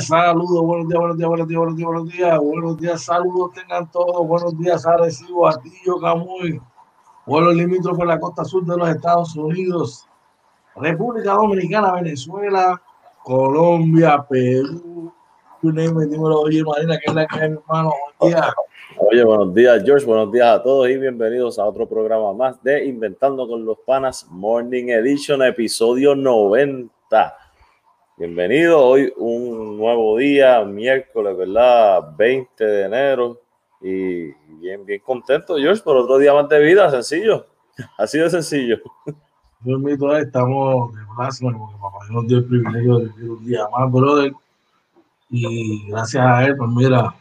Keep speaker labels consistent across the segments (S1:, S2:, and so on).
S1: saludos, buenos días, buenos días, buenos días, buenos días, buenos días, buenos días, saludos tengan todos, buenos días, Arecibo, Atillo, Camuy, vuelos limítrofes la costa sur de los Estados Unidos, República Dominicana, Venezuela, Colombia, Perú, dímelo, oye, Marina, que es la que hay, hermano, buen día.
S2: Oye, buenos días, George. Buenos días a todos y bienvenidos a otro programa más de Inventando con los Panas Morning Edition, episodio 90. Bienvenido. Hoy un nuevo día, miércoles, ¿verdad? 20 de enero. Y bien, bien contento, George, por otro día más de vida, sencillo. Así de sencillo.
S1: Yo estamos de plasma porque papá nos dio el privilegio de vivir un día más, brother. Y gracias a él, pues mira,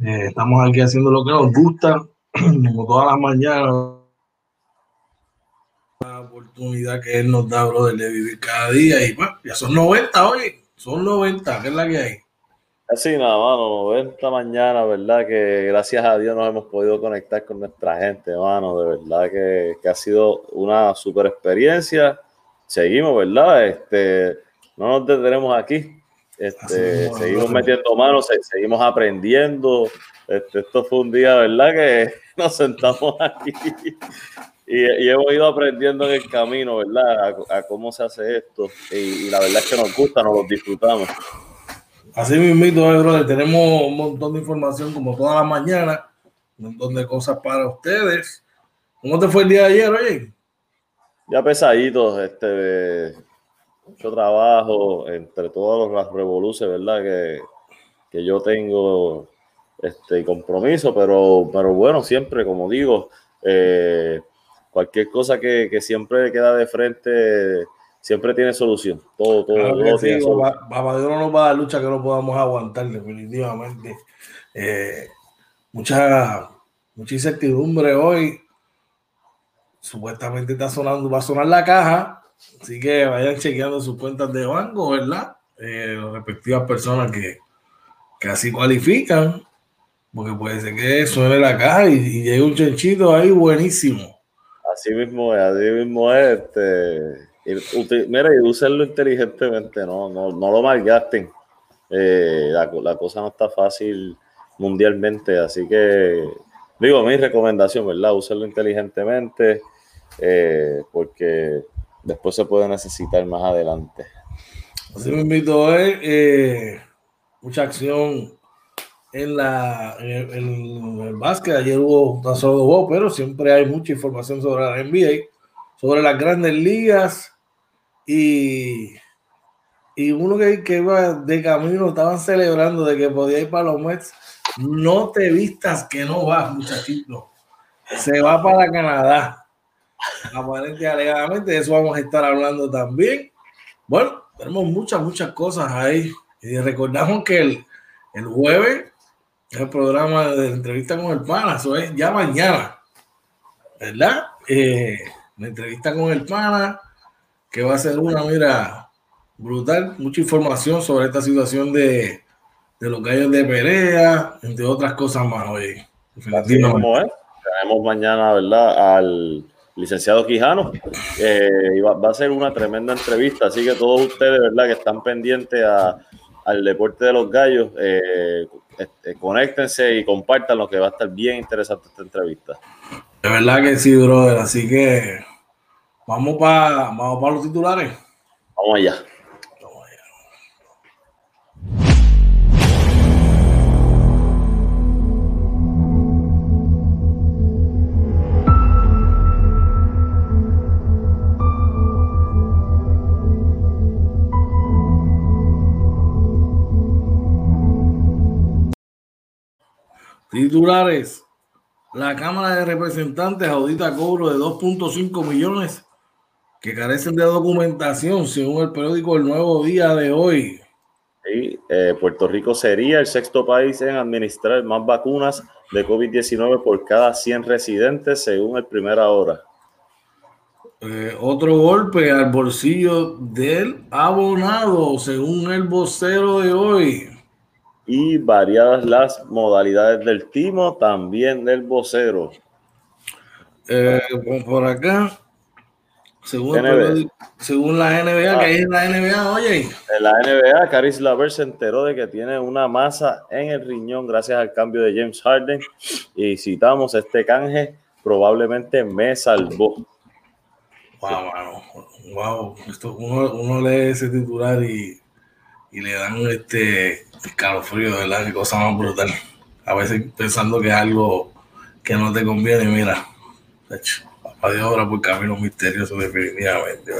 S1: eh, estamos aquí haciendo lo que nos gusta, como todas las mañanas. Oportunidad que él nos da, brother, de vivir cada día. Y pues, ya son 90, oye, son 90, ¿qué es la que hay?
S2: Así nada, mano, 90 mañana, ¿verdad? Que gracias a Dios nos hemos podido conectar con nuestra gente, mano. De verdad que, que ha sido una super experiencia. Seguimos, ¿verdad? Este, no nos detenemos aquí. Este, seguimos metiendo manos, seguimos aprendiendo. Este, esto fue un día, ¿verdad? Que nos sentamos aquí y, hemos ido aprendiendo en el camino, ¿verdad? A, cómo se hace esto. Y, la verdad es que nos gusta, nos lo disfrutamos.
S1: Así mismo, eh, brother. Tenemos un montón de información como toda la mañana, un montón de cosas para ustedes. ¿Cómo te fue el día de ayer, oye?
S2: Ya pesadito, este mucho trabajo entre todas las revoluciones, ¿verdad? Que, que, yo tengo este compromiso, pero, pero bueno, siempre, como digo, eh, cualquier cosa que, que, siempre queda de frente, siempre tiene solución. Todo, todo, todo
S1: tiene solución. no nos va a dar lucha que no podamos aguantar, definitivamente. Eh, mucha, mucha incertidumbre hoy. Supuestamente está sonando, va a sonar la caja Así que vayan chequeando sus cuentas de banco, ¿verdad? Eh, las respectivas personas que, que, así cualifican, porque puede ser que suene la caja y, y llegue un chanchito ahí buenísimo.
S2: Así mismo es, así mismo es. Este, mira, y úsenlo inteligentemente, no, no, no lo malgasten. Eh, la, la, cosa no está fácil mundialmente, así que digo, mi recomendación, ¿verdad? Úsenlo inteligentemente, eh, porque después se puede necesitar más adelante.
S1: Así me invito eh, mucha acción en, la, en el, básquet. Ayer hubo tan solo dos, pero siempre hay mucha información sobre la NBA, sobre las grandes ligas y, y uno que, que iba de camino estaban celebrando de que podía ir para los Mets. No te vistas que no vas, muchachito. Se va para Canadá aparentemente alegadamente, de eso vamos a estar hablando también. Bueno, tenemos muchas, muchas cosas ahí. Y recordamos que el, el jueves es el programa de entrevista con el pana, eso es ya mañana, ¿verdad? Eh, la entrevista con el pana, que va a ser una, mira, brutal, mucha información sobre esta situación de, de los gallos de Perea, entre otras cosas más, oye.
S2: Tenemos mañana, ¿verdad? Al licenciado Quijano. Eh, va, a ser una tremenda entrevista, así que todos ustedes, ¿verdad?, que están pendientes al deporte de los gallos, eh, este, conéctense y compartan lo que va a estar bien interesante esta entrevista.
S1: De verdad que sí, brother, así que vamos para vamos para los titulares.
S2: Vamos allá.
S1: Titulares. La Cámara de Representantes audita cobro de 2.5 millones que carecen de documentación, según el periódico El Nuevo Día de hoy.
S2: Eh, Puerto Rico sería el sexto país en administrar más vacunas de COVID-19 por cada 100 residentes, según el Primera Hora.
S1: Eh, otro golpe al bolsillo del abonado, según el vocero de hoy
S2: y variadas las modalidades del timo, también del vocero.
S1: Eh, por acá, Según, según la NBA, que hay en la NBA, oye.
S2: En la NBA, Caris Laver se enteró de que tiene una masa en el riñón gracias al cambio de James Harden. Y citamos este canje, probablemente me salvó.
S1: Wow, wow, wow. Esto, uno, uno lee ese titular y, y le dan este escalofrío, ¿verdad? Qué cosa más brutal. A veces pensando que es algo que no te conviene, mira. De hecho de obra por camino misterioso, definitivamente.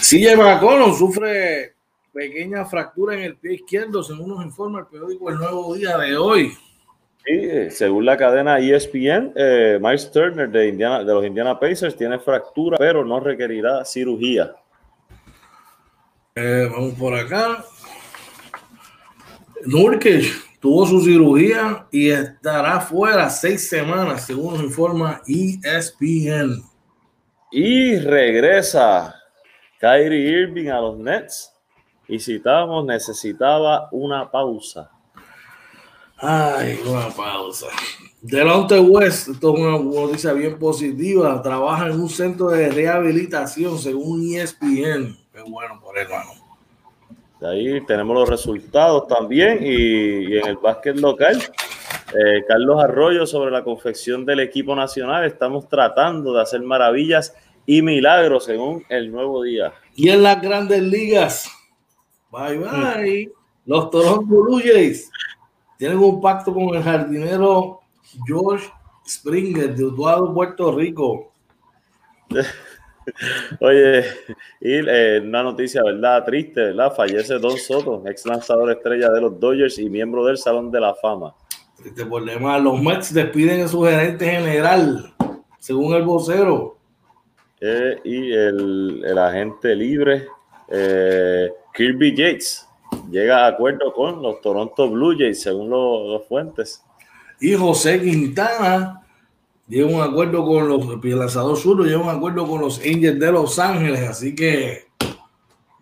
S1: CJ McCollum sufre pequeña fractura en el pie izquierdo, según nos informa el periódico El Nuevo Día de hoy.
S2: Sí, según la cadena ESPN, eh, Miles Turner de, Indiana, de los Indiana Pacers tiene fractura, pero no requerirá cirugía.
S1: Eh, vamos por acá. Nurkic tuvo su cirugía y estará fuera seis semanas, según nos informa ESPN.
S2: Y regresa Kyrie Irving a los Nets. Y citamos, necesitaba una pausa.
S1: Ay, una pausa. Delante West, esto es una noticia bien positiva. Trabaja en un centro de rehabilitación, según ESPN. Qué bueno por él, mano.
S2: Ahí tenemos los resultados también y, en el básquet local, eh, Carlos Arroyo sobre la confección del equipo nacional. Estamos tratando de hacer maravillas y milagros según el nuevo día.
S1: Y en las grandes ligas, bye bye, los Toronto Blue Jays tienen un pacto con el jardinero George Springer de Utuado, Puerto Rico.
S2: Oye, y eh, una noticia, ¿verdad? Triste, ¿verdad? Fallece Don Soto, ex lanzador estrella de los Dodgers y miembro del Salón de la Fama.
S1: Triste problema. Los Mets despiden a su gerente general, según el vocero.
S2: Eh, y el, agente libre, eh, Kirby Yates, llega a acuerdo con los Toronto Blue Jays, según los fuentes.
S1: Y José Quintana llega un acuerdo con los el lanzador sur, llega un acuerdo con los Angels de Los Ángeles, así que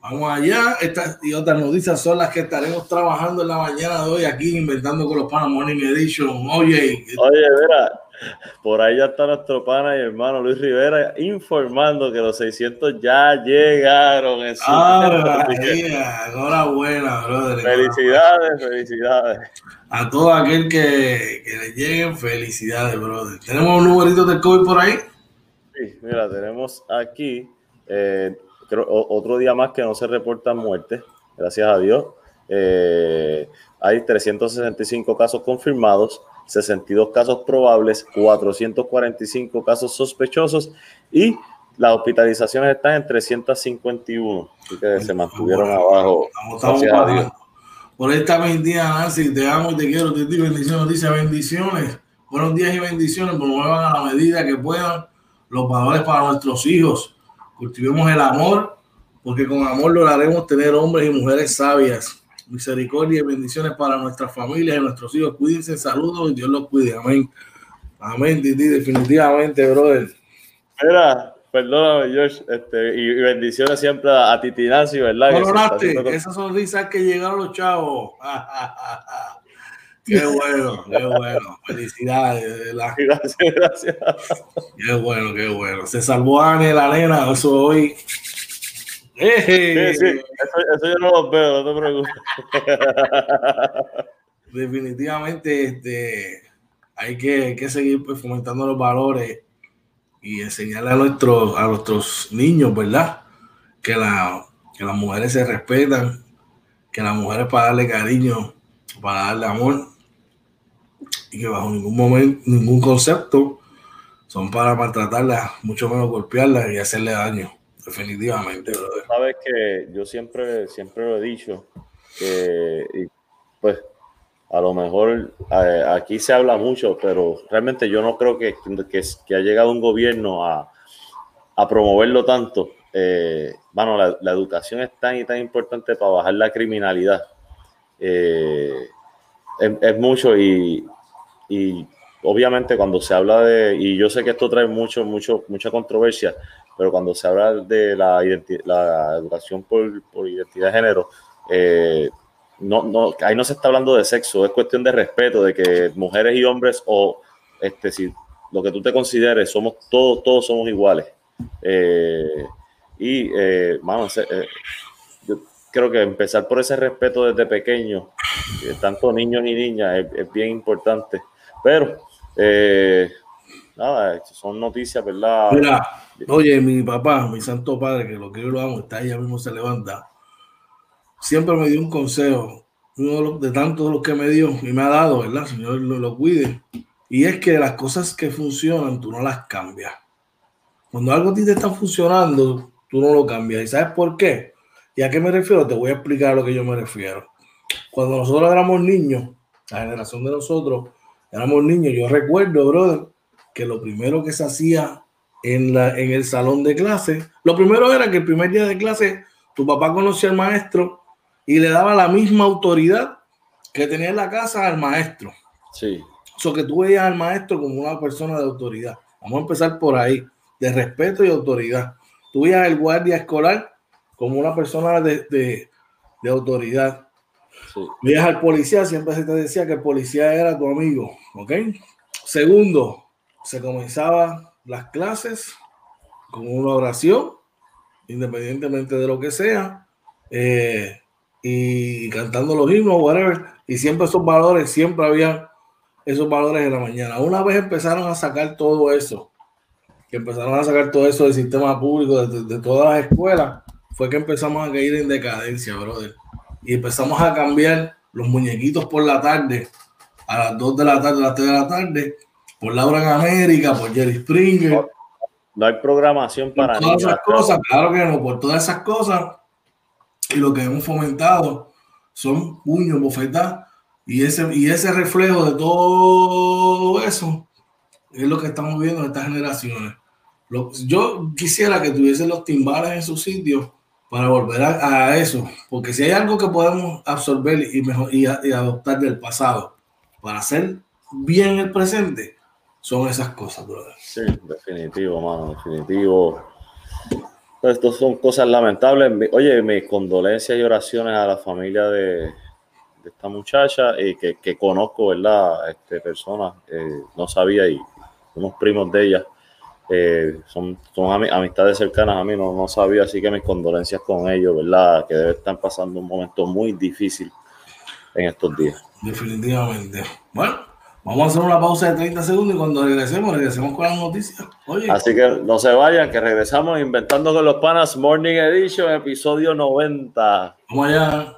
S1: vamos allá. Estas y otras noticias son las que estaremos trabajando en la mañana de hoy aquí inventando con los Morning Edition. Oye,
S2: oye, mira, por ahí ya está nuestro pana y hermano Luis Rivera informando que los 600 ya llegaron. En
S1: ah, enhorabuena, brother.
S2: Felicidades, felicidades.
S1: A todo aquel que, que le lleguen, felicidades, brother. ¿Tenemos un numerito del COVID por ahí?
S2: Sí, mira, tenemos aquí eh, otro día más que no se reportan muertes, gracias a Dios. Eh, hay 365 casos confirmados 62 casos probables, 445 casos sospechosos y las hospitalizaciones están en 351, así que se mantuvieron abajo.
S1: Por esta bendición, Nancy, te amo y te quiero, te digo bendiciones, dice bendiciones, buenos días y bendiciones, promuevan a la medida que puedan los valores para nuestros hijos, cultivemos el amor, porque con amor lograremos tener hombres y mujeres sabias misericordia y bendiciones para nuestras familias y nuestros hijos. Cuídense, saludos y Dios los cuide. Amén. Amén, Titi, definitivamente, brother.
S2: Mira, perdóname, George, este, y, bendiciones siempre a, Titi Nancy, ¿verdad?
S1: Coloraste, esas sonrisas que llegaron los chavos. qué bueno, qué bueno. Felicidades, ¿verdad?
S2: Gracias, gracias.
S1: Qué bueno, qué bueno. Se salvó a la nena, eso hoy.
S2: Sí, sí, eso, yo no lo veo, no te preocupes.
S1: Definitivamente este, hay que, que seguir pues, fomentando los valores y enseñarle a nuestros, a nuestros niños, ¿verdad? Que, la, que las mujeres se respetan, que las mujeres para darle cariño, para darle amor, y que bajo ningún momento, ningún concepto son para maltratarlas, mucho menos golpearlas y hacerle daño definitivamente.
S2: Sabes que yo siempre, siempre lo he dicho, que pues a lo mejor eh, aquí se habla mucho, pero realmente yo no creo que, que, ha llegado un gobierno a, a promoverlo tanto. Eh, bueno, la, educación es tan y tan importante para bajar la criminalidad. Eh, es, mucho y, y, obviamente cuando se habla de, y yo sé que esto trae mucho, mucho, mucha controversia, pero cuando se habla de la, la educación por, por, identidad de género, eh, no, no, ahí no se está hablando de sexo, es cuestión de respeto, de que mujeres y hombres, o este, si lo que tú te consideres, somos todos, todos somos iguales. Eh, y, eh, vamos, eh, yo creo que empezar por ese respeto desde pequeño, tanto niños y niñas, es, bien importante. Pero, nada, son noticias, ¿verdad?
S1: Mira, oye, mi papá, mi santo padre, que lo que yo lo amo, está ahí, ya mismo se levanta, siempre me dio un consejo, uno de, tantos los que me dio y me ha dado, ¿verdad? Señor lo, lo cuide. Y es que las cosas que funcionan, tú no las cambias. Cuando algo a ti te está funcionando, tú no lo cambias. ¿Y sabes por qué? ¿Y a qué me refiero? Te voy a explicar a lo que yo me refiero. Cuando nosotros éramos niños, la generación de nosotros, éramos niños, yo recuerdo, brother, que lo primero que se hacía en, la, en el salón de clase, lo primero era que el primer día de clase tu papá conocía al maestro y le daba la misma autoridad que tenía en la casa al maestro.
S2: Sí.
S1: Eso que tú veías al maestro como una persona de autoridad. Vamos a empezar por ahí, de respeto y autoridad. Tú veías al guardia escolar como una persona de, autoridad. Sí. Veías al policía, siempre se te decía que el policía era tu amigo, ¿ok? Segundo, se comenzaban las clases con una oración, independientemente de lo que sea. Eh, y cantando los himnos, whatever, y siempre esos valores, siempre había esos valores en la mañana. Una vez empezaron a sacar todo eso, que empezaron a sacar todo eso del sistema público, de, todas las escuelas, fue que empezamos a caer en decadencia, brother. Y empezamos a cambiar los muñequitos por la tarde, a las 2 de la tarde, a las 3 de la tarde, por Laura en América, por Jerry Springer.
S2: No, hay programación para
S1: todas esas cosas, claro que no, por todas esas cosas y lo que hemos fomentado son puños, bofetas y ese, y ese reflejo de todo eso es lo que estamos viendo en estas generaciones. yo quisiera que tuviesen los timbales en su sitio para volver a, eso, porque si hay algo que podemos absorber y, mejor, y, y adoptar del pasado para hacer bien el presente, son esas cosas, brother.
S2: Sí, definitivo, mano, definitivo. Estas son cosas lamentables. Oye, mis condolencias y oraciones a la familia de, esta muchacha y que, conozco, ¿verdad? Este, personas, eh, no sabía y unos primos de ella eh, son, son amistades cercanas a mí, no, no sabía, así que mis condolencias con ellos, ¿verdad? Que debe estar pasando un momento muy difícil en estos días.
S1: Definitivamente. Bueno. Vamos a hacer una pausa de 30 segundos y cuando regresemos, regresemos con las noticias.
S2: Así que no se vayan, que regresamos inventando con los panas Morning Edition, episodio 90.
S1: Vamos allá.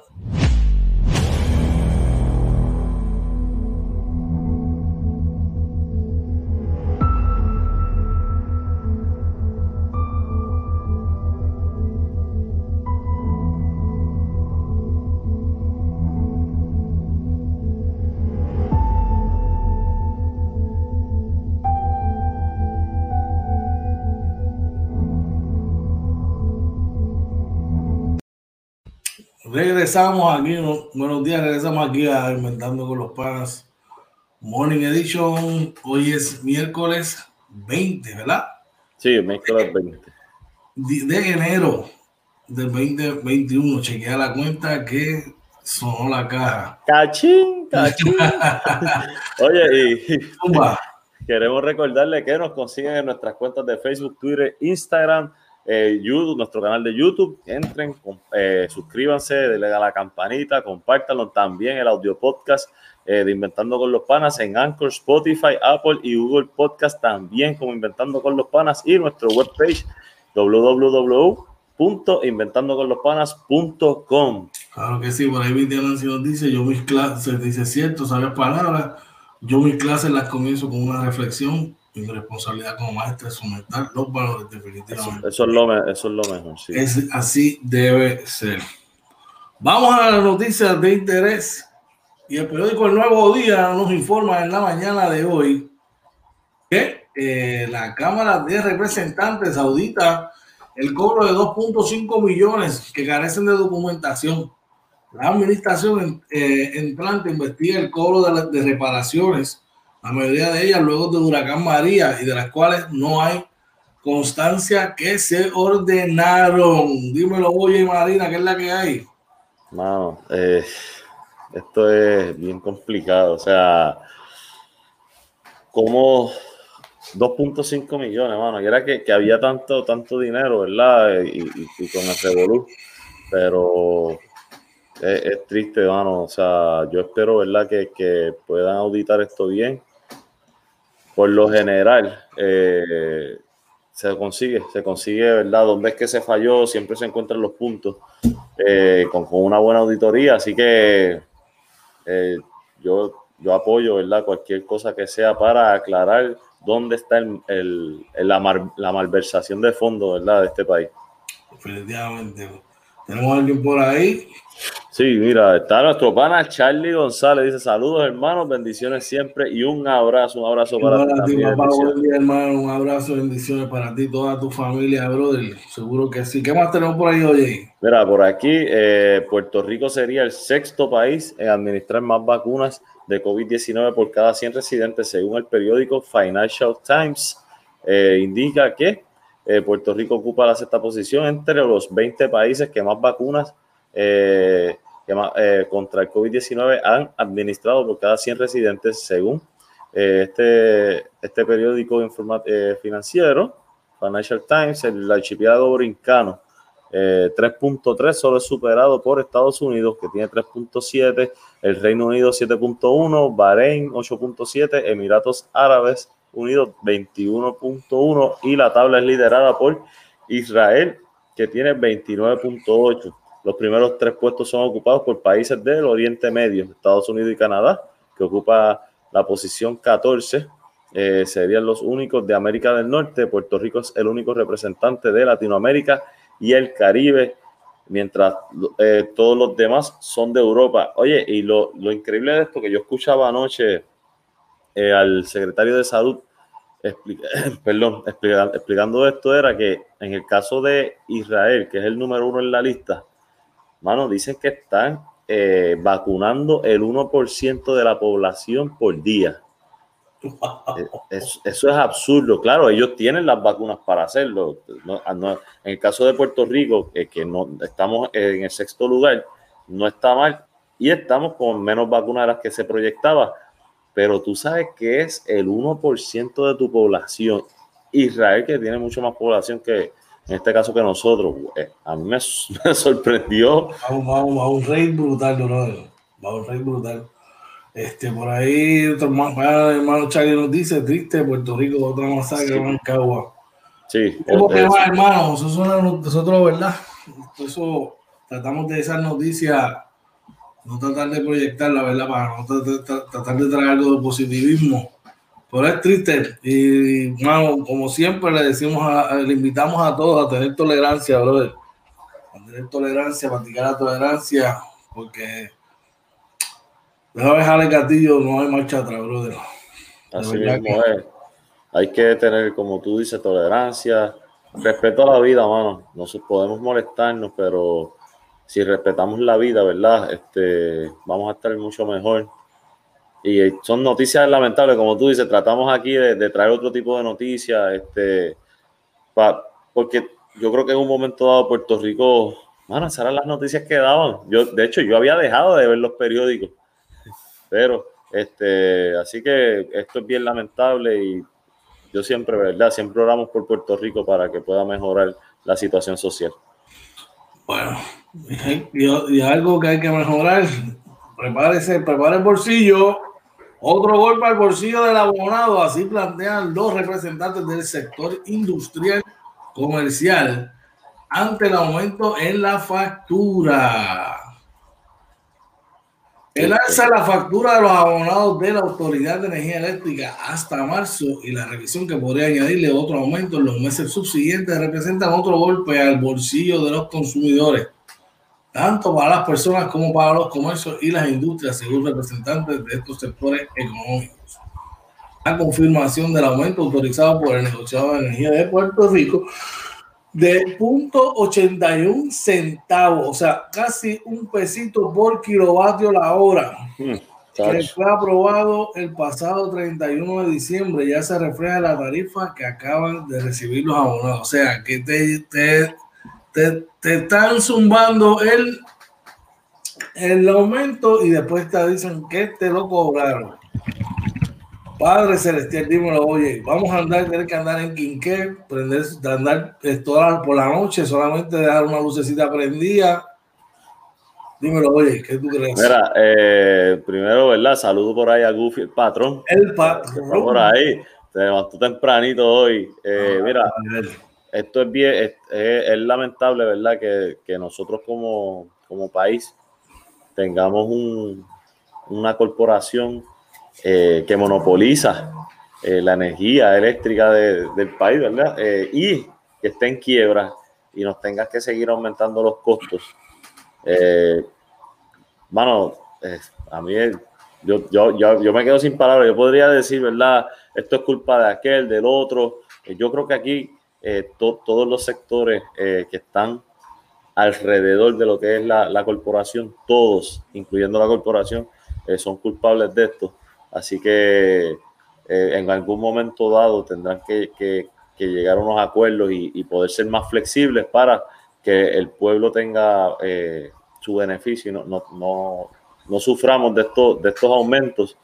S1: Regresamos aquí, buenos días, regresamos aquí a Inventando con los Panas Morning Edition. Hoy es miércoles 20, ¿verdad?
S2: Sí, miércoles 20.
S1: De, enero del 2021, chequea la cuenta que sonó la caja.
S2: Cachín, cachín. Oye, y queremos recordarle que nos consiguen en nuestras cuentas de Facebook, Twitter, Instagram eh, YouTube, nuestro canal de YouTube. Entren, eh, suscríbanse, denle a la campanita, compártanlo también el audio podcast eh, de Inventando con los Panas en Anchor, Spotify, Apple y Google Podcast también como Inventando con los Panas y nuestro webpage www.inventandoconlospanas.com.
S1: Claro que sí, por ahí Viti nos dice, yo mis clases, dice cierto, sabes palabras, yo mis clases las comienzo con una reflexión mi responsabilidad como maestro es fomentar los valores definitivamente.
S2: Eso, es, lo, eso es lo mejor,
S1: Es, así debe ser. Vamos a las noticias de interés. Y el periódico El Nuevo Día nos informa en la mañana de hoy que eh, la Cámara de Representantes audita el cobro de 2.5 millones que carecen de documentación. La administración eh, entrante investiga el cobro de, de reparaciones la mayoría de ellas luego del huracán María y de las cuales no hay constancia que se ordenaron. Dímelo, oye Marina, ¿qué es la que hay?
S2: No, eh, esto es bien complicado. O sea, ¿cómo, 2.5 millones, mano. Y era que, había tanto, tanto dinero, ¿verdad? Y, con el Revolu. Pero es, triste, mano. O sea, yo espero, ¿verdad? Que, que puedan auditar esto bien. Por lo general, eh, se consigue, se consigue, ¿verdad? Donde es que se falló, siempre se encuentran los puntos eh, con, una buena auditoría. Así que eh, yo, yo apoyo, ¿verdad? Cualquier cosa que sea para aclarar dónde está el, la, la, malversación de fondos, ¿verdad? De este país.
S1: Definitivamente. Tenemos a alguien por ahí
S2: Sí, mira, está nuestro pana Charlie González. Dice saludos, hermanos, bendiciones siempre y un abrazo, un abrazo para,
S1: ti. hermano, un abrazo, bendiciones para ti, toda tu familia, brother. Seguro que sí. ¿Qué más tenemos por ahí, oye?
S2: Mira, por aquí, eh, Puerto Rico sería el sexto país en administrar más vacunas de COVID-19 por cada 100 residentes, según el periódico Financial Times. Eh, indica que eh, Puerto Rico ocupa la sexta posición entre los 20 países que más vacunas eh, eh, contra el COVID-19 han administrado por cada 100 residentes, según eh, este, este periódico financiero, Financial Times, el archipiélago brincano. 3.3 solo es superado por Estados Unidos, que tiene 3.7, el Reino Unido 7.1, Bahrein 8.7, Emiratos Árabes Unidos 21.1 y la tabla es liderada por Israel, que tiene 29.8. Los primeros tres puestos son ocupados por países del Oriente Medio, Estados Unidos y Canadá, que ocupa la posición 14. Eh, serían los únicos de América del Norte. Puerto Rico es el único representante de Latinoamérica y el Caribe, mientras eh, todos los demás son de Europa. Oye, y lo, increíble de esto que yo escuchaba anoche eh, al secretario de Salud, perdón, explicando esto, era que en el caso de Israel, que es el número uno en la lista, Mano, dicen que están eh, vacunando el 1% de la población por día. Eh, eso, es absurdo. Claro, ellos tienen las vacunas para hacerlo. Ah, en el caso de Puerto Rico, que no estamos en el sexto lugar, no está mal y estamos con menos vacunas de las que se proyectaba. Pero tú sabes que es el 1% de tu población. Israel, que tiene mucho más población que, en este caso que nosotros, eh, a mí me, sorprendió.
S1: Vamos, vamos, a un rey brutal, brother. Va un rey brutal. Este, por ahí, otro hermano Charlie nos dice, triste, Puerto Rico, otra masacre en Cagua.
S2: Sí.
S1: ¿Cómo que va, hermano? nosotros, ¿verdad? Eso, tratamos de esas noticias, no tratar de proyectar la verdad, para no tratar de traer algo de positivismo pero es triste. Y, como siempre le decimos, le invitamos a todos a tener tolerancia, brother. A tener tolerancia, a practicar la tolerancia, porque deja dejar el gatillo, no hay marcha atrás, brother.
S2: Así mismo es. Hay que tener, como tú dices, tolerancia, respeto a la vida, mano. No podemos molestarnos, pero si respetamos la vida, ¿verdad? Este, vamos a estar mucho mejor y son noticias lamentables, como tú dices, tratamos aquí de, traer otro tipo de noticias, este, porque yo creo que en un momento dado Puerto Rico, bueno, esas eran las noticias que daban. Yo, de hecho, yo había dejado de ver los periódicos, pero, este, así que esto es bien lamentable y yo siempre, ¿verdad? Siempre oramos por Puerto Rico para que pueda mejorar la situación social.
S1: Bueno, y, y algo que hay que mejorar, prepárese, prepare el bolsillo, otro golpe al bolsillo del abonado, así plantean los representantes del sector industrial comercial ante el aumento en la factura. El alza de la factura de los abonados de la Autoridad de Energía Eléctrica hasta marzo y la revisión que podría añadirle otro aumento en los meses subsiguientes representan otro golpe al bolsillo de los consumidores tanto para las personas como para los comercios y las industrias, según representantes de estos sectores económicos. La confirmación del aumento autorizado por el negociado de energía de Puerto Rico de 0.81 centavos, o sea, casi un pesito por kilovatio la hora, hmm, que fue aprobado el pasado 31 de diciembre, ya se refleja la tarifa que acaban de recibir los abonados, o sea, que te, te te, están zumbando el, el aumento y después te dicen que te lo cobraron. Padre Celestial, dímelo, oye, vamos a andar, tener que andar en Quinqué, prender, andar toda por la noche, solamente dejar una lucecita prendida. Dímelo, oye, ¿qué tú crees?
S2: Mira, eh, primero, ¿verdad? Saludo por ahí a Goofy, el patrón.
S1: El patrón.
S2: por ahí, te levantó tempranito hoy. Eh, ah, mira, esto es bien, es, lamentable, ¿verdad? Que, que nosotros como, como país tengamos un, una corporación eh, que monopoliza eh, la energía eléctrica del país, ¿verdad? Eh, y que esté en quiebra y nos tengas que seguir aumentando los costos. Mano, a mí yo, yo, yo, me quedo sin palabras. Yo podría decir, ¿verdad? Esto es culpa de aquel, del otro. Yo creo que aquí todos los sectores que están alrededor de lo que es la, la corporación, todos, incluyendo la corporación, son culpables de esto. Así que eh, en algún momento dado tendrán que, llegar a unos acuerdos y, poder ser más flexibles para que el pueblo tenga eh, su beneficio y no, no, no, suframos de, estos de estos aumentos.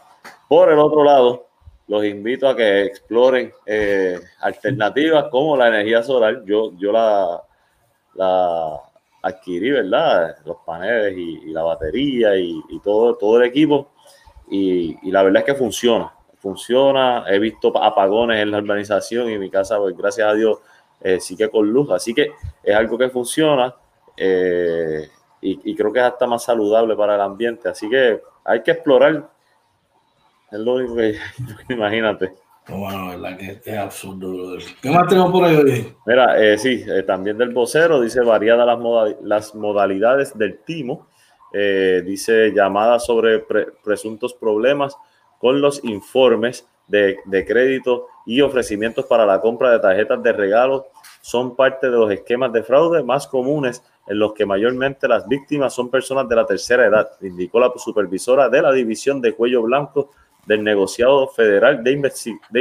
S2: Por el otro lado, los invito a que exploren eh, alternativas como la energía solar. Yo, yo la, la adquirí, ¿verdad? Los paneles y, la batería y, y, todo, todo el equipo y, la verdad es que funciona, funciona. He visto apagones en la urbanización y mi casa, pues gracias a Dios, eh, sí que con luz. Así que es algo que funciona eh, y, creo que es hasta más saludable para el ambiente. Así que hay que explorar. Es lo único que imagínate.
S1: Bueno, verdad que es absurdo. ¿Qué más tenemos por ahí?
S2: Mira, eh, sí, también del vocero dice variadas las, las modalidades del timo eh, dice llamadas sobre presuntos problemas con los informes de, crédito y ofrecimientos para la compra de tarjetas de regalo son parte de los esquemas de fraude más comunes en los que mayormente las víctimas son personas de la tercera edad, indicó la supervisora de la división de cuello blanco del negociado federal de,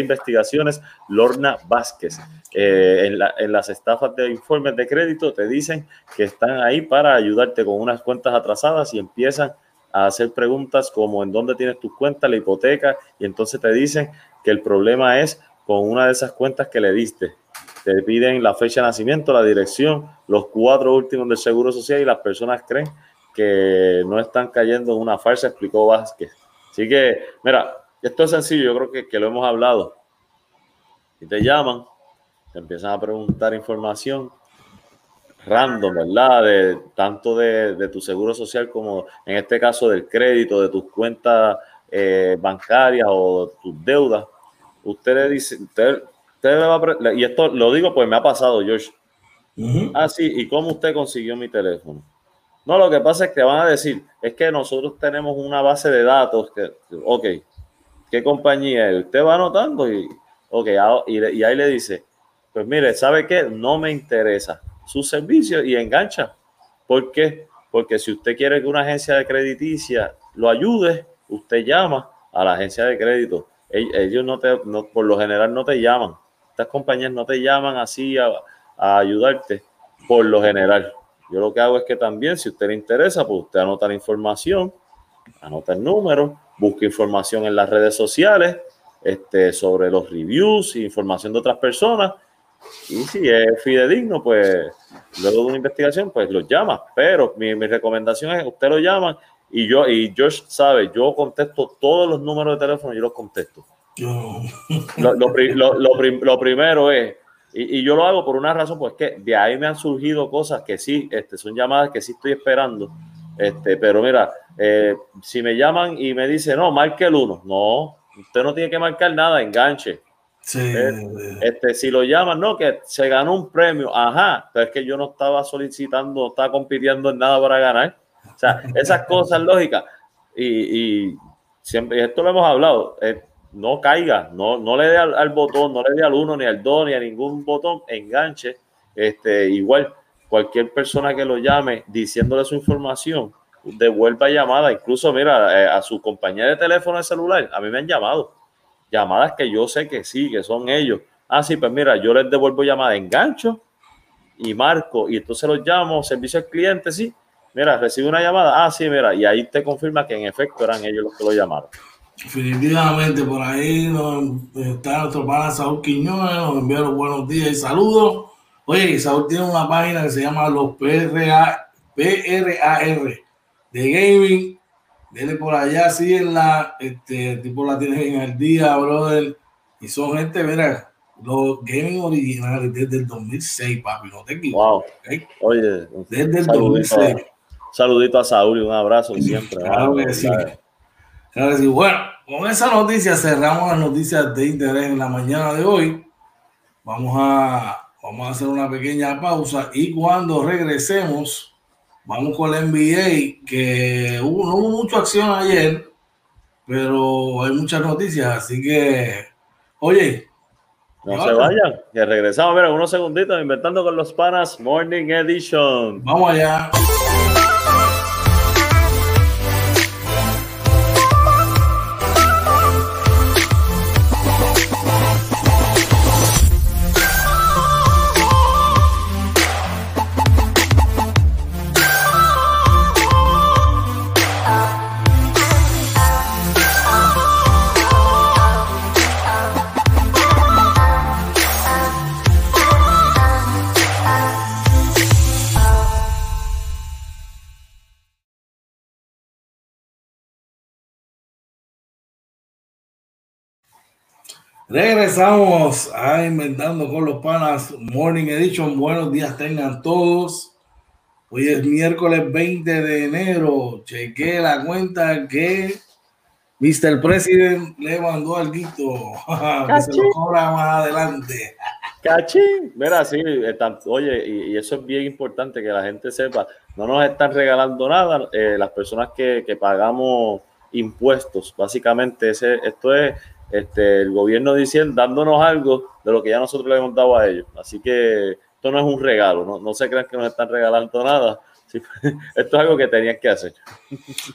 S2: investigaciones, Lorna Vázquez. Eh, en, las estafas de informes de crédito te dicen que están ahí para ayudarte con unas cuentas atrasadas y empiezan a hacer preguntas como en dónde tienes tus cuentas, la hipoteca, y entonces te dicen que el problema es con una de esas cuentas que le diste. Te piden la fecha de nacimiento, la dirección, los cuatro últimos del Seguro Social y las personas creen que no están cayendo en una farsa, explicó Vázquez. Así que, mira, esto es sencillo, yo creo que, que lo hemos hablado. Si te llaman, te empiezan a preguntar información random, ¿verdad? De, tanto de, tu seguro social como en este caso del crédito, de tus cuentas eh, bancarias o tus deudas. Usted le dice, usted, usted le va a, y esto lo digo pues me ha pasado, George. Ah, sí, ¿y cómo usted consiguió mi teléfono? No, lo que pasa es que van a decir, es que nosotros tenemos una base de datos que, ok, ¿qué compañía? Usted va anotando y, ok, ah, y, ahí le dice, pues mire, ¿sabe qué? No me interesa su servicio y engancha. ¿Por qué? Porque si usted quiere que una agencia de crediticia lo ayude, usted llama a la agencia de crédito. Ellos no te, por lo general no te llaman. Estas compañías no te llaman así a ayudarte, por lo general. Yo lo que hago es que también, si usted le interesa, pues usted anota la información, anota el número, busca información en las redes sociales este, sobre los reviews, información de otras personas. Y si es fidedigno, pues luego de una investigación, pues los llama. Pero mi, recomendación es, usted lo llama y yo, y Josh sabe, yo contesto todos los números de teléfono, yo los contesto. Lo, lo primero es, y, yo lo hago por una razón, pues que de ahí me han surgido cosas que sí, este, son llamadas que sí estoy esperando. Este, pero mira, eh, si me llaman y me dicen, no, marque el uno, no, usted no tiene que marcar nada, enganche. Sí. Eh, este, si lo llaman, no, que se ganó un premio, ajá, pero es que yo no estaba solicitando, no estaba compitiendo en nada para ganar. O sea, esas cosas lógicas. Y, y siempre, esto lo hemos hablado, eh, no caiga, no, no le dé al, botón, no le dé al uno, ni al dos, ni a ningún botón, enganche. Este, igual, cualquier persona que lo llame diciéndole su información, devuelva llamada. Incluso, mira, eh, a su compañía de teléfono de celular, a mí me han llamado. Llamadas que yo sé que sí, que son ellos. Ah, sí, pues mira, yo les devuelvo llamada, engancho y marco, y entonces los llamo, servicio al cliente, sí. Mira, recibe una llamada, ah, sí, mira, y ahí te confirma que en efecto eran ellos los que lo llamaron.
S1: Definitivamente por ahí nos, está nuestro pana Saúl Quiñones, nos envía los buenos días y saludos. Oye, Saúl tiene una página que se llama los PRA, PRAR de gaming. Dele por allá, síguenla. Este tipo la tienes en el día, brother. Y son gente, mira, los gaming originales desde el 2006, papi, no te equivoques. Wow.
S2: Oye,
S1: desde el 2006.
S2: saludito a Saúl y un abrazo siempre.
S1: Claro que sí. Claro que sí. Bueno, con esa noticia cerramos las noticias de interés en la mañana de hoy. Vamos a, vamos a hacer una pequeña pausa y cuando regresemos, vamos con la NBA, que hubo, no hubo mucha acción ayer, pero hay muchas noticias, así que, oye,
S2: no se vayan, que regresamos. A ver, unos segunditos, inventando con los panas Morning Edition.
S1: Vamos allá. Regresamos a Inventando con los Panas Morning Edition. Buenos días tengan todos. Hoy es miércoles 20 de enero. Chequé la cuenta que Mr. President le mandó al guito. se lo cobra más adelante.
S2: Cachín. Mira, sí, oye, y, eso es bien importante que la gente sepa. No nos están regalando nada. Eh, las personas que, que pagamos impuestos, básicamente, ese, esto es este, el gobierno diciendo, dándonos algo de lo que ya nosotros le hemos dado a ellos. Así que esto no es un regalo, no, no se crean que nos están regalando nada. esto es algo que tenían que hacer.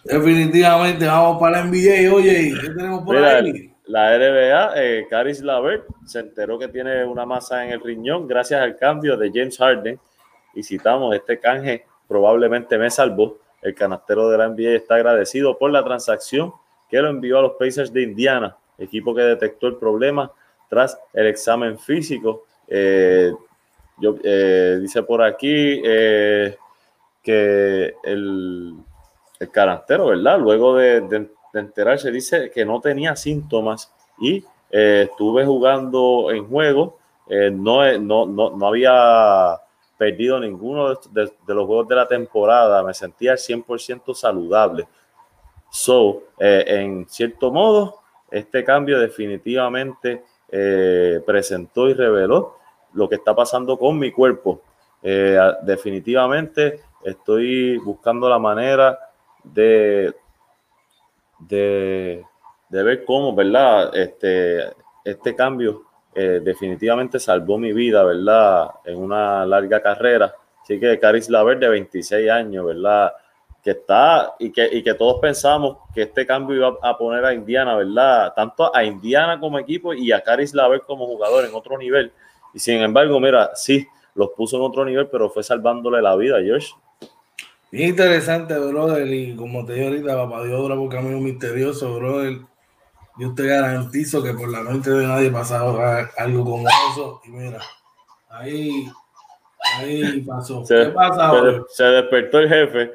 S1: Definitivamente, vamos para la NBA. Oye, ¿qué tenemos por ahí?
S2: La NBA, eh, Caris Lavert, se enteró que tiene una masa en el riñón gracias al cambio de James Harden. Y citamos, este canje probablemente me salvó. El canastero de la NBA está agradecido por la transacción que lo envió a los Pacers de Indiana equipo que detectó el problema tras el examen físico. Eh, yo, eh, dice por aquí eh, que el, el carantero, ¿verdad? Luego de, enterarse, dice que no tenía síntomas y estuve jugando en juego. no, no, no, había perdido ninguno de, los juegos de la temporada. Me sentía 100% saludable. So, en cierto modo, este cambio definitivamente eh, presentó y reveló lo que está pasando con mi cuerpo. Eh, definitivamente estoy buscando la manera de, de, ver cómo, ¿verdad? Este, este cambio eh, definitivamente salvó mi vida, ¿verdad? En una larga carrera. Así que Caris Laver, de 26 años, ¿verdad? Que está y que, y que todos pensamos que este cambio iba a poner a Indiana, ¿verdad? Tanto a Indiana como equipo y a Caris Laver como jugador en otro nivel. Y sin embargo, mira, sí, los puso en otro nivel, pero fue salvándole la vida, Josh.
S1: Interesante, brother. Y como te dije ahorita, papá Dios dura por camino misterioso, brother. Yo te garantizo que por la mente de nadie pasaba algo como eso. Y mira, ahí, ahí pasó.
S2: Se, ¿Qué pasa, se despertó el jefe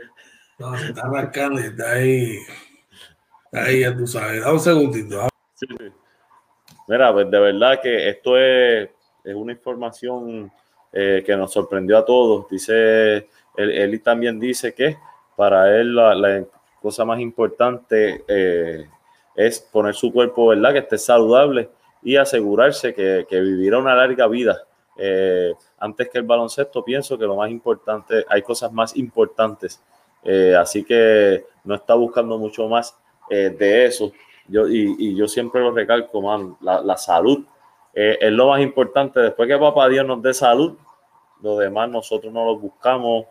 S1: no, se está arrancando y está ahí. Está ahí, ya tú sabes. Da un segundito.
S2: Mira, pues de verdad que esto es, es una información eh, que nos sorprendió a todos. Dice, él, él también dice que para él la, la cosa más importante eh, es poner su cuerpo, ¿verdad? Que esté saludable y asegurarse que, que vivirá una larga vida. Eh, antes que el baloncesto, pienso que lo más importante, hay cosas más importantes eh, así que no está buscando mucho más eh, de eso. Yo, y, yo siempre lo recalco, man, la, salud eh, es lo más importante. Después que papá Dios nos dé salud, lo demás nosotros no lo buscamos.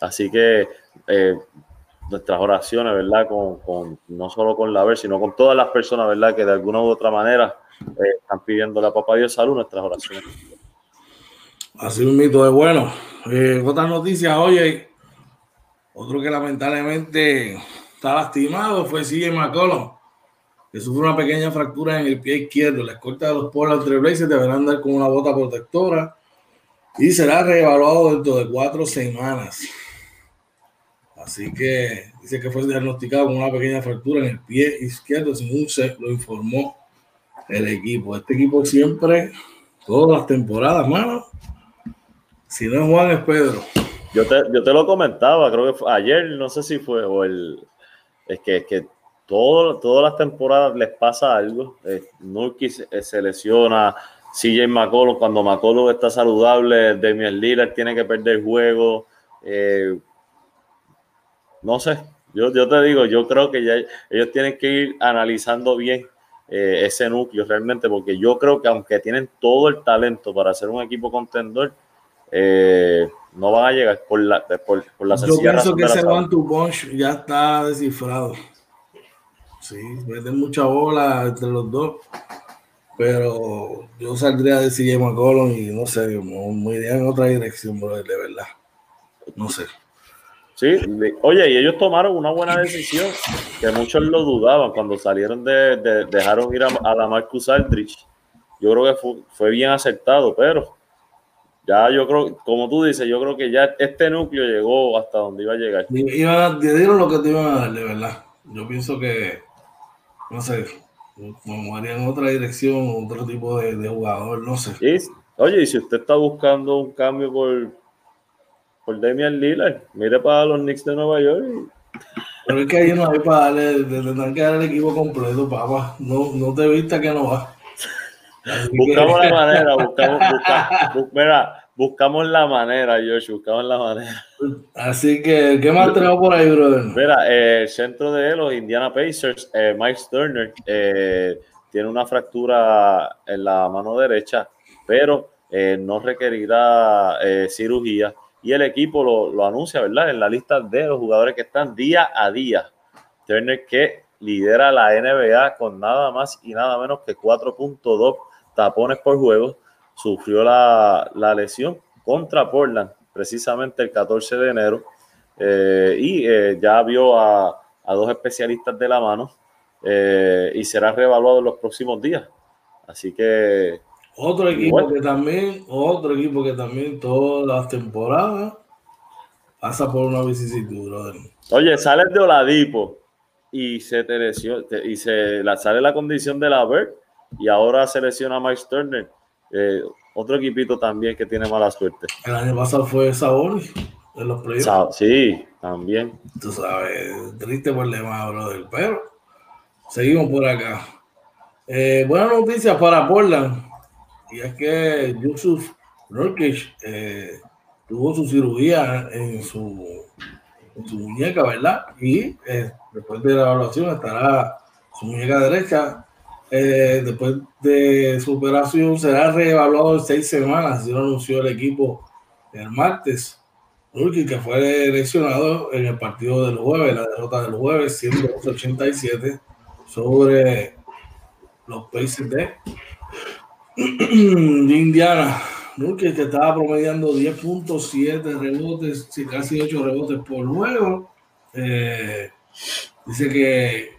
S2: así que nuestras oraciones, ¿verdad? Con, no solo con la ver, sino con todas las personas, ¿verdad? Que de alguna u otra manera están pidiendo a papá Dios salud, nuestras oraciones.
S1: Así un mito de bueno. otras noticias, oye, otro que lamentablemente está lastimado fue CJ McCollum. que sufre una pequeña fractura en el pie izquierdo. La escolta de los Portland Trailblazers deberá andar con una bota protectora y será reevaluado dentro de cuatro semanas. Así que dice que fue diagnosticado con una pequeña fractura en el pie izquierdo, según se lo informó el equipo. Este equipo siempre, todas las temporadas, mano. Si no es Juan, es Pedro.
S2: Yo te, yo te lo comentaba, creo que fue, ayer, no sé si fue, o el. Es que, es que todo, todas las temporadas les pasa algo. Eh, se, se, lesiona. CJ McCollum, cuando McCollum está saludable, Damian Lillard tiene que perder juego. Eh, no sé, yo, yo te digo, yo creo que ya ellos tienen que ir analizando bien eh, ese núcleo realmente, porque yo creo que aunque tienen todo el talento para ser un equipo contendor, eh, no van a llegar por la, por, por la
S1: Yo pienso que ese one to bunch ya está descifrado. Sí, meten mucha bola entre los dos, pero yo saldría de CJ McCollum y no sé, me iría en otra dirección, de verdad. No sé.
S2: Sí, oye, y ellos tomaron una buena decisión, que muchos lo dudaban cuando salieron de, de dejaron ir a, la Marcus Aldrich. Yo creo que fue, bien acertado, pero ya yo creo, como tú dices, yo creo que ya este núcleo llegó hasta donde iba a llegar.
S1: Iba, te dieron lo que te iban a dar, de verdad. Yo pienso que, no sé, como harían otra dirección, otro tipo de, de jugador, no sé.
S2: oye, y si usted está buscando un cambio por por Damian Lillard. Mire para los Knicks de Nueva York.
S1: Pero es que ahí no hay para darle, tendrán que dar el equipo completo, papá. No, no te vista que no va.
S2: Buscamos la manera, buscamos, mira, buscamos la manera, Josh, buscamos la manera.
S1: Así que, ¿qué más tenemos por ahí, brother?
S2: Mira, el centro de los Indiana Pacers, eh, Mike Turner, eh, tiene una fractura en la mano derecha, pero eh, no requerirá cirugía y el equipo lo, anuncia, ¿verdad? En la lista de los jugadores que están día a día. Turner que lidera la NBA con nada más y nada menos que 4.2 tapones por juego. Sufrió la, lesión contra Portland precisamente el 14 de enero eh, y eh, ya vio a, dos especialistas de la mano eh, y será reevaluado en los próximos días. Así que
S1: otro equipo que también, otro equipo que también todas las temporadas pasa por una vicisitud, brother.
S2: Oye, sales de Oladipo y se te y se la, sale la condición de la Bird y ahora se lesiona a Mike Turner. Eh, otro equipito también que tiene mala suerte.
S1: El año pasado fue Sabonis en los
S2: playoffs. Sí, también.
S1: Tú sabes, triste problema, brother. Pero seguimos por acá. Eh, buenas noticias para Portland y es que Yusuf Nurkic eh, tuvo su cirugía en su, su muñeca, ¿verdad? Y eh, después de la evaluación estará su muñeca derecha. Eh, después de su operación será reevaluado en seis semanas, así lo anunció el equipo el martes. Nurkic, que fue lesionado en el partido del jueves, la derrota del jueves, 187 sobre los Pacers de de Indiana, que estaba promediando 10.7 rebotes, casi 8 rebotes por juego. Eh, dice que,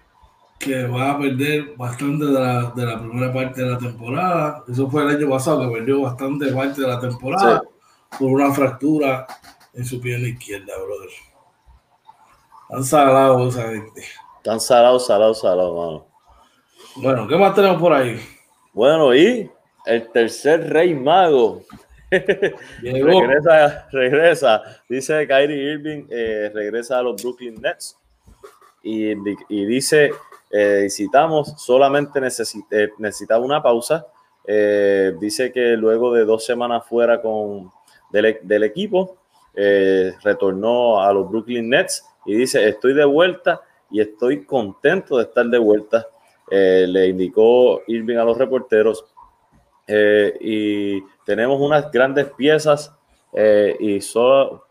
S1: que va a perder bastante de la, de la, primera parte de la temporada. Eso fue el año pasado, que perdió bastante parte de la temporada por una fractura en su pierna izquierda, brother. Están salados esa gente.
S2: Están salados, salados, salados, mano.
S1: Bueno, ¿qué más tenemos por ahí?
S2: Bueno, y el tercer rey mago. regresa, regresa, dice Kyrie Irving, eh, regresa a los Brooklyn Nets y, dice, eh, citamos, solamente eh, necesitaba una pausa. dice que luego de dos semanas fuera con, del, del equipo, retornó a los Brooklyn Nets y dice, estoy de vuelta y estoy contento de estar de vuelta. le indicó Irving a los reporteros, eh, y tenemos unas grandes piezas eh, y, solo,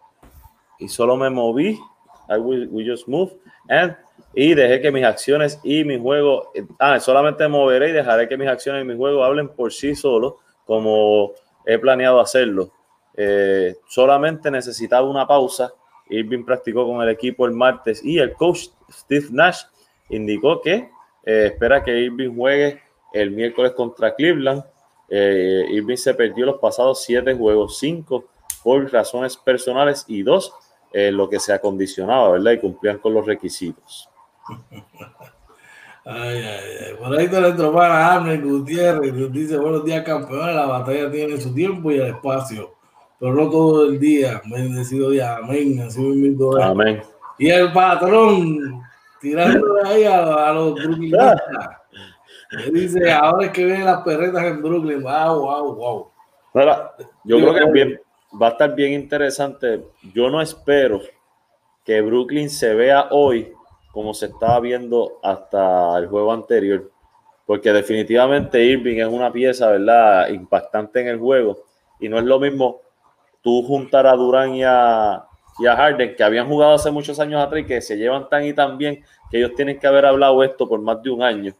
S2: y solo me moví. I will, just move and, y dejé que mis acciones y mi juego, ah, solamente moveré y dejaré que mis acciones y mi juego hablen por sí solo como he planeado hacerlo. Eh, solamente necesitaba una pausa. Irving practicó con el equipo el martes y el coach Steve Nash indicó que espera que Irving juegue el miércoles contra Cleveland. Irving se perdió los pasados siete juegos, cinco por razones personales y dos, lo que se acondicionaba, ¿verdad? Y cumplían con los requisitos.
S1: Ay, ay, ay. Por ahí te le a Arne Gutiérrez, dice, buenos días campeones, la batalla tiene su tiempo y el espacio, pero no todo el día. Bendecido día, amén, así mismo
S2: Amén.
S1: Y el patrón, tirándole ahí a, los Brooklynistas. Dice, ahora es que ven las perretas en Brooklyn, wow, wow, wow.
S2: yo creo que bien, va a estar bien interesante. Yo no espero que Brooklyn se vea hoy como se estaba viendo hasta el juego anterior, porque definitivamente Irving es una pieza, ¿verdad?, impactante en el juego, y no es lo mismo tú juntar a Durán y a, y a Harden, que habían jugado hace muchos años atrás y que se llevan tan y tan bien, que ellos tienen que haber hablado esto por más de un año,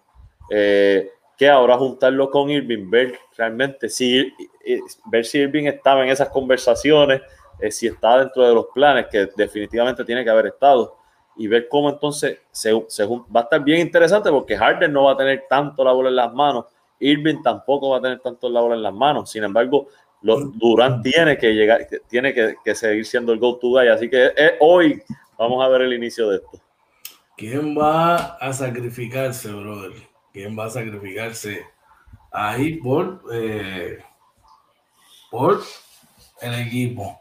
S2: eh, que ahora juntarlo con Irving, ver realmente si, eh, ver si Irving estaba en esas conversaciones, eh, si estaba dentro de los planes, que definitivamente tiene que haber estado y ver cómo entonces se, va a estar bien interesante porque Harden no va a tener tanto la bola en las manos, Irving tampoco va a tener tanto la bola en las manos, sin embargo, Durán tiene que llegar, tiene que, seguir siendo el go-to guy, así que hoy vamos a ver el inicio de esto.
S1: ¿Quién va a sacrificarse, brother? ¿Quién va a sacrificarse ahí por, eh, por el equipo?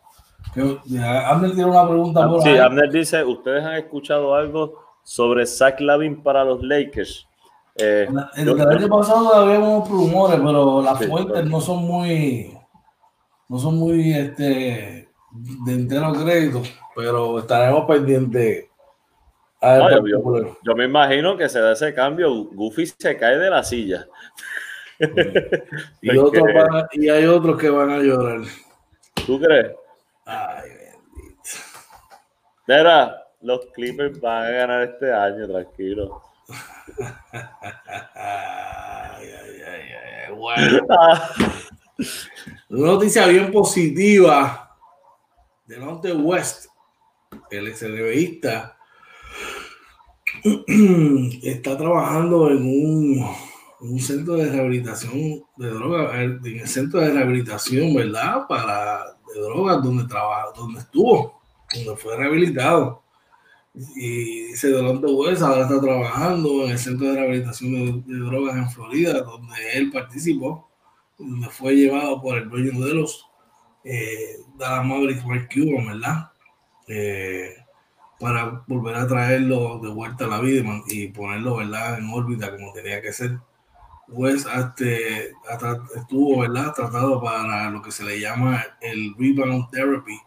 S1: Abner tiene una pregunta
S2: por Sí, dice, ¿ustedes han escuchado algo sobre Zach Lavin para los Lakers?
S1: Eh, el, año pasado había unos rumores, pero las fuentes no son muy, no son muy este, de entero crédito, pero estaremos pendientes.
S2: Yo, me imagino que se da ese cambio, Goofy se cae de la silla.
S1: y, y hay otros que van a llorar.
S2: ¿Tú crees? Ay, bendito. Mira, los Clippers van a ganar este año, tranquilo. ay, ay,
S1: ay, ay, bueno. Una noticia bien positiva de Norte West, el ex está trabajando en un, un, centro de rehabilitación de drogas, en el centro de rehabilitación, ¿verdad? Para de drogas donde trabaja, donde estuvo, donde fue rehabilitado. Y dice Delonte West ahora está trabajando en el Centro de Rehabilitación de, Drogas en Florida, donde él participó, donde fue llevado por el dueño de los eh, Dallas Mavericks, Mark Cuban, ¿verdad? Eh, para volver a traerlo de vuelta a la vida y ponerlo, ¿verdad?, en órbita como tenía que ser. West este, estuvo ¿verdad? tratado para lo que se le llama el Rebound Therapy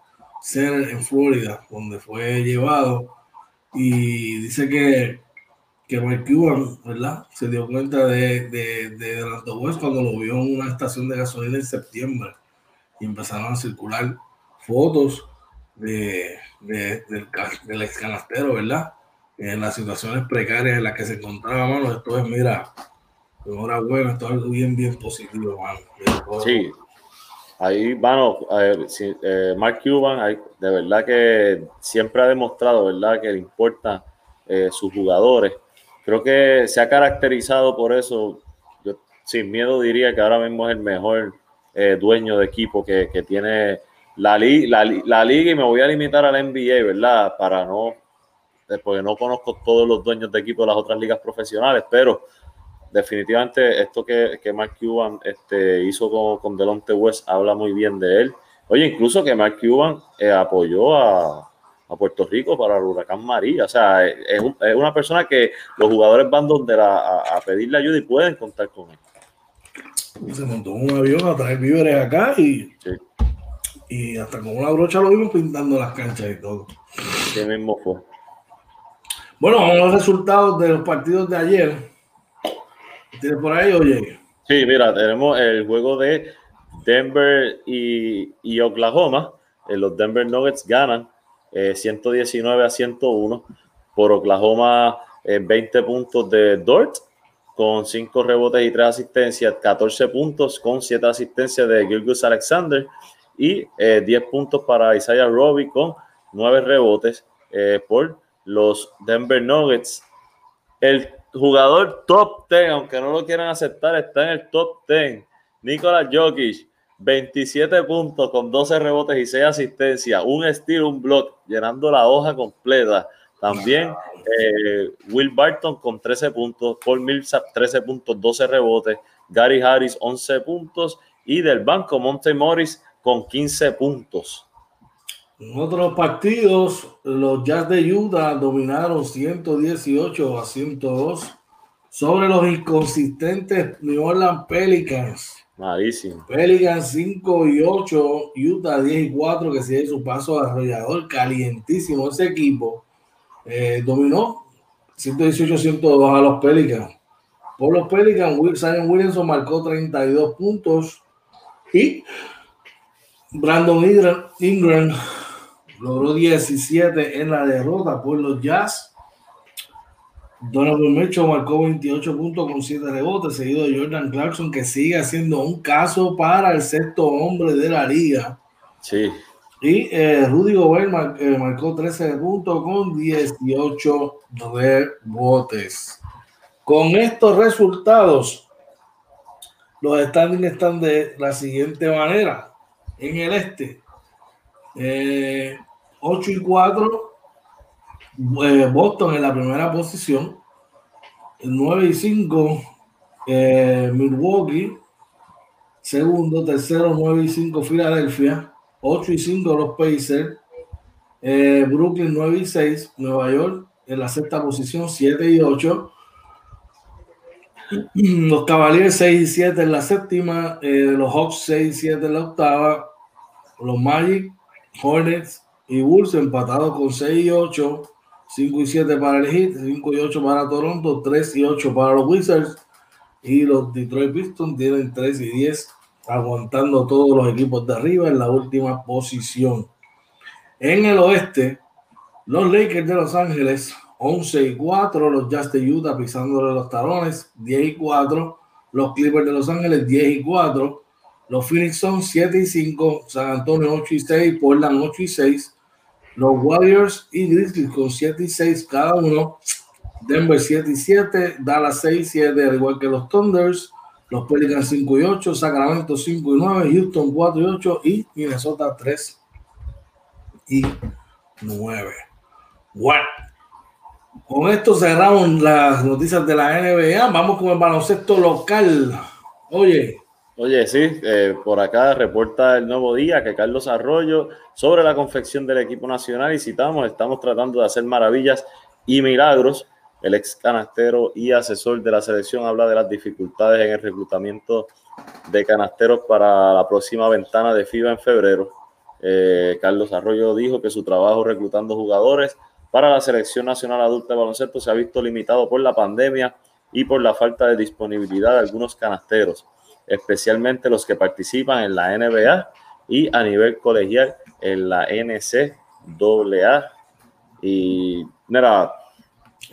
S1: Center en Florida, donde fue llevado y dice que, que Mike Cuban ¿verdad? se dio cuenta de, de, de West cuando lo vio en una estación de gasolina en septiembre y empezaron a circular fotos de, del, del ex canastero, ¿verdad? En las situaciones precarias en las que se encontraba, mano, esto es, mira, Enhorabuena, esto es algo bien, bien positivo,
S2: Sí, ahí, bueno, eh, Mark Cuban, de verdad que siempre ha demostrado, ¿verdad?, que le importa eh, sus jugadores. Creo que se ha caracterizado por eso. Yo sin miedo diría que ahora mismo es el mejor eh, dueño de equipo que, tiene la, la, la, liga y me voy a limitar a la NBA, ¿verdad? Para no, porque no conozco todos los dueños de equipo de las otras ligas profesionales, pero definitivamente esto que, que Mark Cuban este, hizo con, con Delonte West habla muy bien de él. Oye, incluso que Mark Cuban eh, apoyó a, Puerto Rico para el huracán María. O sea, es, una persona que los jugadores van donde a, pedirle ayuda y pueden contar con él.
S1: Se montó un avión a traer víveres acá y, y hasta con una brocha lo vimos pintando las canchas y todo.
S2: Sí mismo fue.
S1: Bueno, vamos a los resultados de los partidos de ayer. ¿Tienes por ahí, oye?
S2: Sí, mira, tenemos el juego de Denver y, Oklahoma. Eh, los Denver Nuggets ganan 119 eh, a 101 por Oklahoma 20 eh, puntos de Dort con 5 rebotes y 3 asistencias, 14 puntos con 7 asistencias de Gilgus Alexander y 10 puntos para Isaiah Robbie con 9 rebotes por los Denver Nuggets. El jugador top 10, aunque no lo quieran aceptar, está en el top 10. Nicolás Jokic, 27 puntos con 12 rebotes y 6 asistencias, un estilo, un block, llenando la hoja completa. También eh, Will Barton con 13 puntos, Paul Millsap 13 puntos, 12 rebotes, Gary Harris 11 puntos y del banco Monte Morris con 15 puntos.
S1: En otros partidos, los Jazz de Utah dominaron 118 a 102 sobre los inconsistentes New Orleans Pelicans.
S2: Malísimo.
S1: Pelicans 5 y 8, Utah 10 y 4, que sigue su paso arrollador, calientísimo ese equipo. Eh, dominó 118-102 a los Pelicans. Por los Pelicans, Simon Williamson marcó 32 puntos y Brandon Ingram logró 17 en la derrota por los Jazz. Donovan Mitchell marcó 28 puntos con 7 rebotes, seguido de Jordan Clarkson, que sigue haciendo un caso para el sexto hombre de la liga.
S2: Sí.
S1: Y eh, Rudy Gobert eh, marcó 13 puntos con 18 rebotes. Con estos resultados, los standings están de la siguiente manera. En el este, 8 eh, y 4, Boston en la primera posición. 9 y 5, Milwaukee. Segundo, tercero, 9 y 5, Filadelfia. 8 y 5 los Pacers, eh, Brooklyn 9 y 6, Nueva York en la sexta posición 7 y 8, los Cavaliers 6 y 7 en la séptima, eh, los Hawks 6 y 7 en la octava, los Magic, Hornets y Bulls empatados con 6 y 8, 5 y 7 para el Heat, 5 y 8 para Toronto, 3 y 8 para los Wizards y los Detroit Pistons tienen 3 y 10 aguantando todos los equipos de arriba en la última posición. En el oeste, los Lakers de Los Ángeles, 11 y 4, los Jazz de Utah pisándole los talones, 10 y 4, los Clippers de Los Ángeles, 10 y 4, los Phoenix son 7 y 5, San Antonio 8 y 6, Portland 8 y 6, los Warriors y Grizzlies con 7 y 6 cada uno, Denver 7 y 7, Dallas 6 y 7, al igual que los Thunders, los Pelicans 5 y 8, Sacramento 5 y 9, Houston 4 y 8 y Minnesota 3 y 9. Bueno, con esto cerramos las noticias de la NBA. Vamos con el baloncesto local. Oye.
S2: Oye, sí, eh, por acá reporta el nuevo día que Carlos Arroyo sobre la confección del equipo nacional y citamos, estamos tratando de hacer maravillas y milagros el ex canastero y asesor de la selección, habla de las dificultades en el reclutamiento de canasteros para la próxima ventana de FIBA en febrero. Eh, Carlos Arroyo dijo que su trabajo reclutando jugadores para la selección nacional adulta de baloncesto se ha visto limitado por la pandemia y por la falta de disponibilidad de algunos canasteros, especialmente los que participan en la NBA y a nivel colegial en la NCAA. Y mira,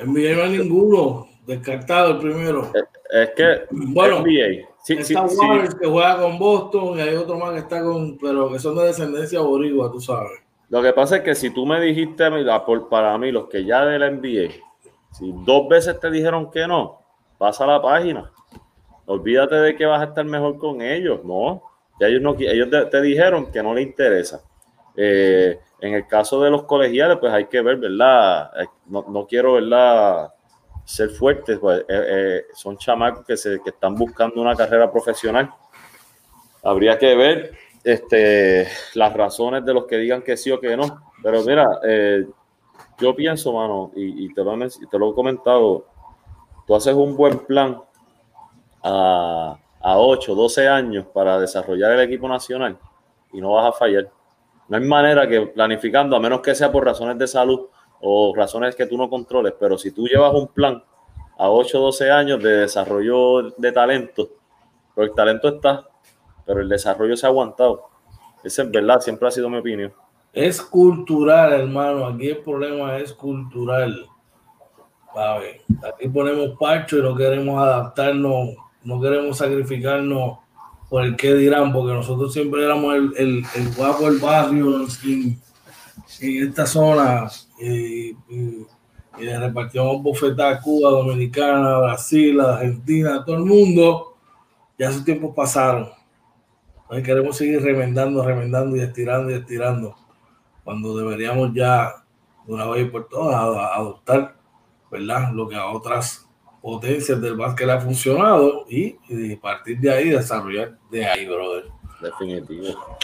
S1: NBA no hay ninguno. Descartado el primero.
S2: Es, que
S1: bueno, NBA. Sí, está sí, que juega con Boston y hay otro más que está con, pero que son de descendencia boricua, tú sabes.
S2: Lo que pasa es que si tú me dijiste para mí, los que ya de la NBA, si dos veces te dijeron que no, pasa la página. Olvídate de que vas a estar mejor con ellos, no. Ya ellos no ellos te, dijeron que no le interesa. Eh, en el caso de los colegiales, pues hay que ver, ¿verdad? Eh, no, quiero, ¿verdad? Ser fuertes, pues eh, son chamacos que, se, que están buscando una carrera profesional. Habría que ver este, las razones de los que digan que sí o que no. Pero mira, yo pienso, mano, y, te, lo, te lo he comentado, tú haces un buen plan a, a 8, 12 años para desarrollar el equipo nacional y no vas a fallar. No hay manera que planificando, a menos que sea por razones de salud o razones que tú no controles, pero si tú llevas un plan a 8 o 12 años de desarrollo de talento, porque el talento está, pero el desarrollo se ha aguantado. Esa es verdad, siempre ha sido mi opinión.
S1: Es cultural, hermano. Aquí el problema es cultural. A ver, aquí ponemos parcho y no queremos adaptarnos, no queremos sacrificarnos por el qué dirán, porque nosotros siempre éramos el, el, el guapo del barrio en, esta zona y, y le repartimos bofetadas a Cuba, Dominicana, Brasil, Argentina, todo el mundo, ya esos tiempos pasaron. Hoy queremos seguir remendando, remendando y estirando y estirando, cuando deberíamos ya de una vez por todas adoptar, ¿verdad? Lo que a otras potencias del básquet le ha funcionado y, y partir de ahí desarrollar de ahí, brother.
S2: Definitivo.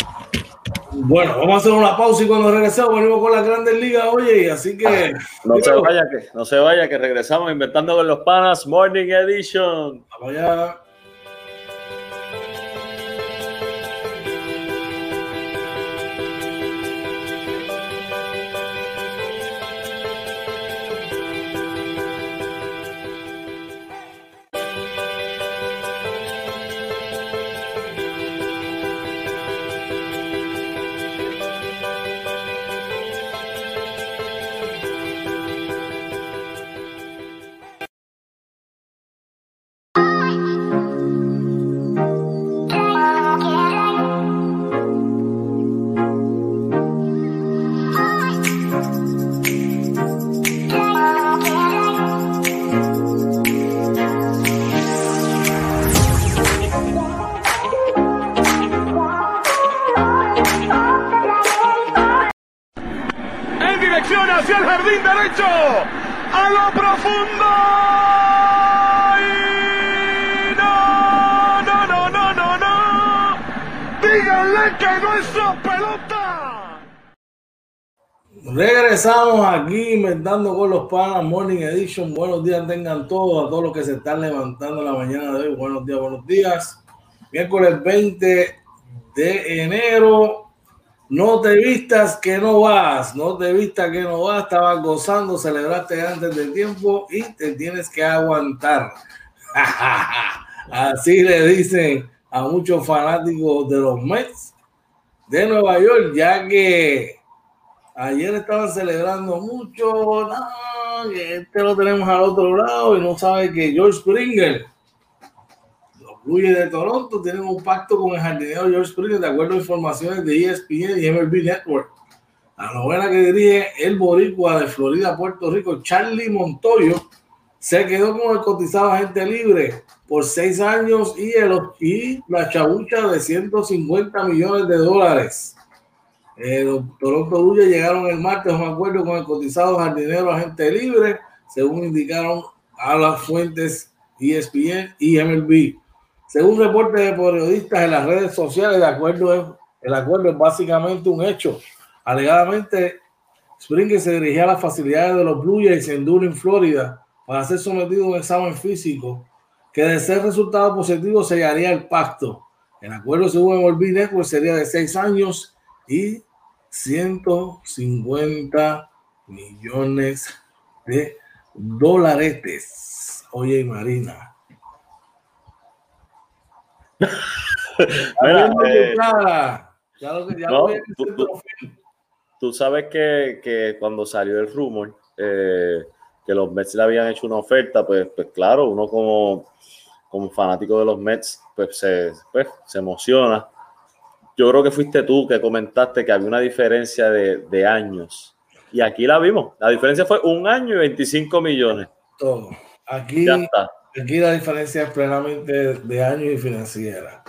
S1: Bueno, vamos a hacer una pausa y cuando regresemos venimos con las grandes ligas, oye, así que...
S2: No se vaya, que no se vaya, que regresamos inventando con los panas Morning Edition.
S1: Vamos allá. Regresamos aquí inventando con los panas Morning Edition. Buenos días tengan todos, a todos los que se están levantando en la mañana de hoy. Buenos días, buenos días. Miércoles 20 de enero. No te vistas que no vas, no te vistas que no vas. Estabas gozando, celebraste antes del tiempo y te tienes que aguantar. Así le dicen a muchos fanáticos de los Mets de Nueva York, ya que ayer estaban celebrando mucho, este lo tenemos al otro lado y no sabe que George Springer, los Blue de Toronto, tienen un pacto con el jardinero George Springer de acuerdo a informaciones de ESPN y MLB Network. La novela que dirige el boricua de Florida, Puerto Rico, Charlie Montoyo, se quedó con el cotizado agente libre por seis años y, el, y la chabucha de 150 millones de dólares. Eh, Toronto Blue llegaron el martes a un acuerdo con el cotizado jardinero agente libre, según indicaron a las fuentes ESPN y MLB. Según reportes de periodistas en las redes sociales, de acuerdo el acuerdo es básicamente un hecho. Alegadamente, Springer se dirigía a las facilidades de los Blue Jays en Florida, para ser sometido a un examen físico que de ser resultado positivo sellaría el pacto. El acuerdo según MLB Network sería de seis años y 150 millones de dólares. Oye, Marina.
S2: Mira, eh, tú, sabes que, que, cuando salió el rumor eh, que los Mets le habían hecho una oferta, pues, pues claro, uno como, como fanático de los Mets, pues se, pues, se emociona. Yo creo que fuiste tú que comentaste que había una diferencia de, de años. Y aquí la vimos. La diferencia fue un año y 25 millones.
S1: Todo. Aquí, aquí la diferencia es plenamente de años y financiera.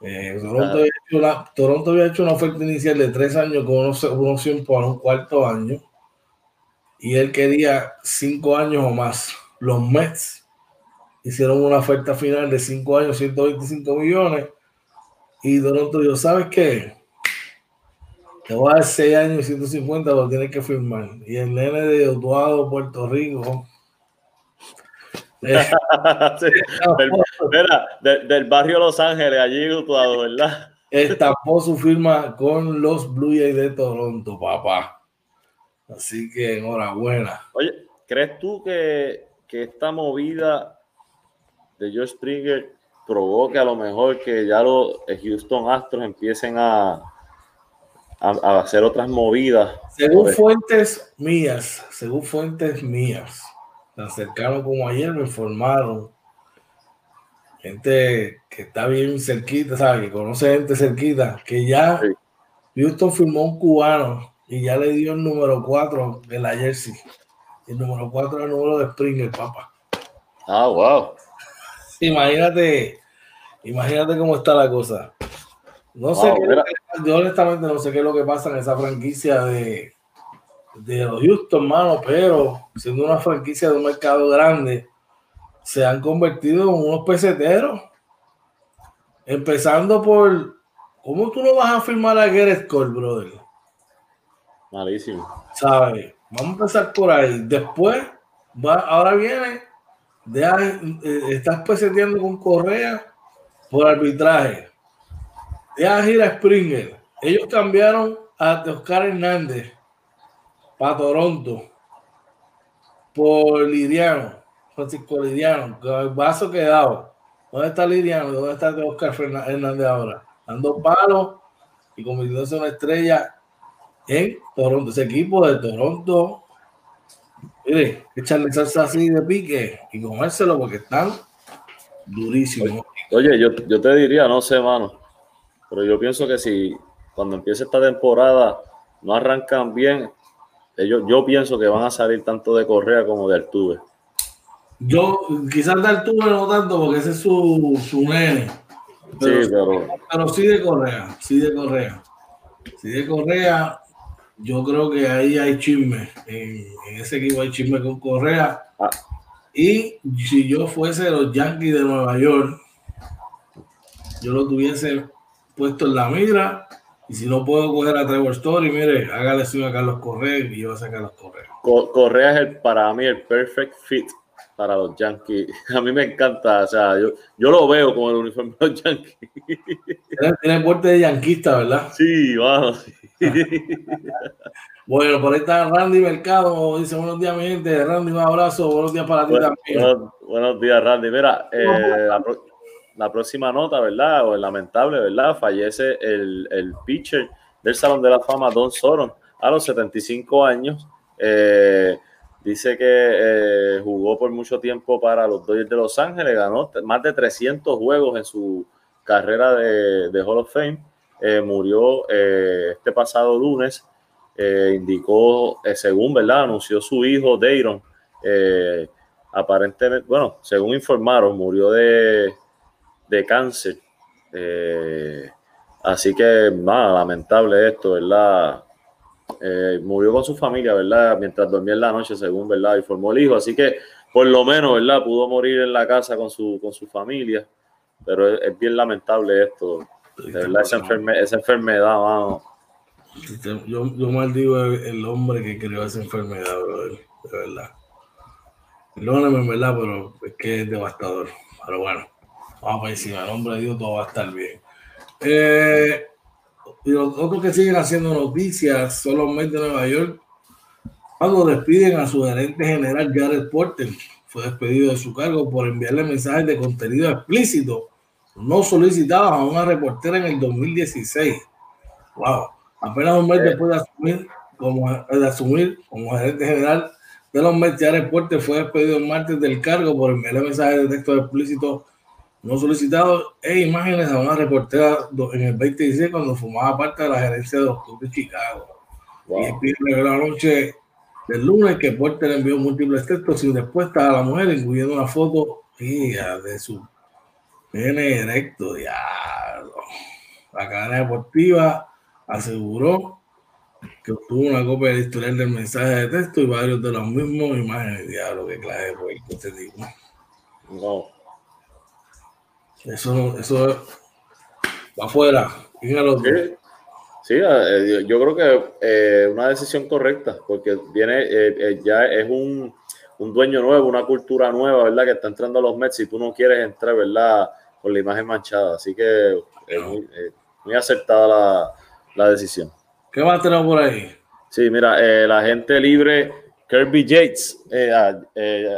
S1: Eh, Toronto, había hecho Toronto, había hecho una oferta inicial de tres años con una opción por un cuarto año y él quería cinco años o más. Los Mets hicieron una oferta final de cinco años, 125 millones. Y Toronto dijo, ¿sabes qué? Te voy a dar seis años y 150, lo tienes que firmar. Y el nene de Utuado, Puerto Rico.
S2: del, del, barrio Los Ángeles, allí Utuado, ¿verdad?
S1: Estampó su firma con los Blue Jays de Toronto, papá. Así que enhorabuena.
S2: Oye, ¿crees tú que, esta movida de George Springer provoque a lo mejor que ya los Houston Astros empiecen a, a, hacer otras movidas?
S1: Según fuentes mías, según fuentes mías, tan cercano como ayer me informaron, gente que está bien cerquita, ¿sabes? Que conoce gente cerquita, que ya Houston firmó un cubano y ya le dio el número 4 de la jersey. El número 4 es el número de Springer, papá.
S2: Ah, wow.
S1: Imagínate, imagínate cómo está la cosa. No sé, yo honestamente no sé qué es lo que pasa en esa franquicia de, de los Houston, mano, pero siendo una franquicia de un mercado grande, se han convertido en unos peseteros. Empezando por, ¿cómo tú no vas a firmar a Gareth Cole, brother?
S2: Malísimo.
S1: ¿Sabes? Vamos a empezar por ahí. Después, va, ahora viene, eh, estás peseteando con Correa por arbitraje. Deja ir a Springer. Ellos cambiaron a Oscar Hernández para Toronto por Liriano, Francisco Liriano, el vaso quedado. ¿Dónde está Liriano? ¿Dónde está Oscar Hernández ahora? Dando palos y convirtiéndose en una estrella en Toronto. Ese equipo de Toronto, mire, echarle salsa así de pique y comérselo porque están durísimos.
S2: Oye, yo, yo te diría, no sé, mano, pero yo pienso que si cuando empiece esta temporada no arrancan bien, ellos, yo pienso que van a salir tanto de Correa como de Altuve.
S1: Yo, quizás de Altuve no tanto, porque ese es su, su nene. Pero, sí, pero... pero sí de Correa, sí de Correa. Sí de Correa, yo creo que ahí hay chisme. En, ese equipo hay chisme con Correa. Ah. Y si yo fuese los Yankees de Nueva York, yo lo tuviese puesto en la mira y si no puedo coger a Trevor Story, mire, hágale suyo a Carlos Correa y yo voy a sacar los Correa.
S2: Correa es el, para mí el perfect fit para los Yankees. A mí me encanta, o sea, yo, yo lo veo como el uniforme de los Yankees.
S1: Tiene, porte de yanquista, ¿verdad?
S2: Sí, vamos.
S1: bueno, por ahí está Randy Mercado, dice buenos días, mi gente. Randy, un abrazo, buenos días para ti también.
S2: Buenos, días, Randy. Mira, eh, la próxima nota, ¿verdad? O el lamentable, ¿verdad? Fallece el, el pitcher del Salón de la Fama, Don Soron, a los 75 años. Eh, dice que eh, jugó por mucho tiempo para los Dodgers de Los Ángeles, ganó más de 300 juegos en su carrera de, de Hall of Fame. Eh, murió este pasado lunes, indicó, según, ¿verdad? Anunció su hijo, Dayron. aparentemente, bueno, según informaron, murió de de cáncer. Eh, así que, nada, lamentable esto, ¿verdad? Eh, murió con su familia, ¿verdad? Mientras dormía en la noche, según, ¿verdad? Y formó el hijo. Así que, por lo menos, ¿verdad? Pudo morir en la casa con su, con su familia. Pero es, bien lamentable esto. De verdad, esa, esa enfermedad, vamos.
S1: Yo, yo maldigo el, hombre que creó esa enfermedad, de verdad. Perdóname, en verdad, pero es que es devastador. Pero bueno. Vamos a encima, el nombre de Dios, todo va a estar bien. Eh, y los otros que siguen haciendo noticias son los Mets de Nueva York. Cuando despiden a su gerente general Jared Porter, fue despedido de su cargo por enviarle mensajes de contenido explícito no solicitados a una reportera en el 2016. Wow. Apenas un mes después de asumir como, de asumir como gerente general de los Mets, Jared Porter fue despedido el martes del cargo por enviarle mensajes de texto explícito no solicitado e imágenes a una reportera en el 2016 cuando formaba parte de la gerencia de clubes de Chicago. Y Y la noche del lunes que Porter envió múltiples textos y después a la mujer, incluyendo una foto de su pene erecto. Diablo. La cadena deportiva aseguró que obtuvo una copia del historial del mensaje de texto y varios de los mismos imágenes. Diablo, que clase de te digo. No. Eso, eso va afuera.
S2: Sí, eh, yo creo que eh, una decisión correcta, porque viene, eh, ya es un, dueño nuevo, una cultura nueva, ¿verdad? Que está entrando a los Mets y tú no quieres entrar, ¿verdad? Con la imagen manchada. Así que es muy, acertada la, decisión.
S1: ¿Qué más tenemos por ahí?
S2: Sí, mira, la gente libre Kirby Yates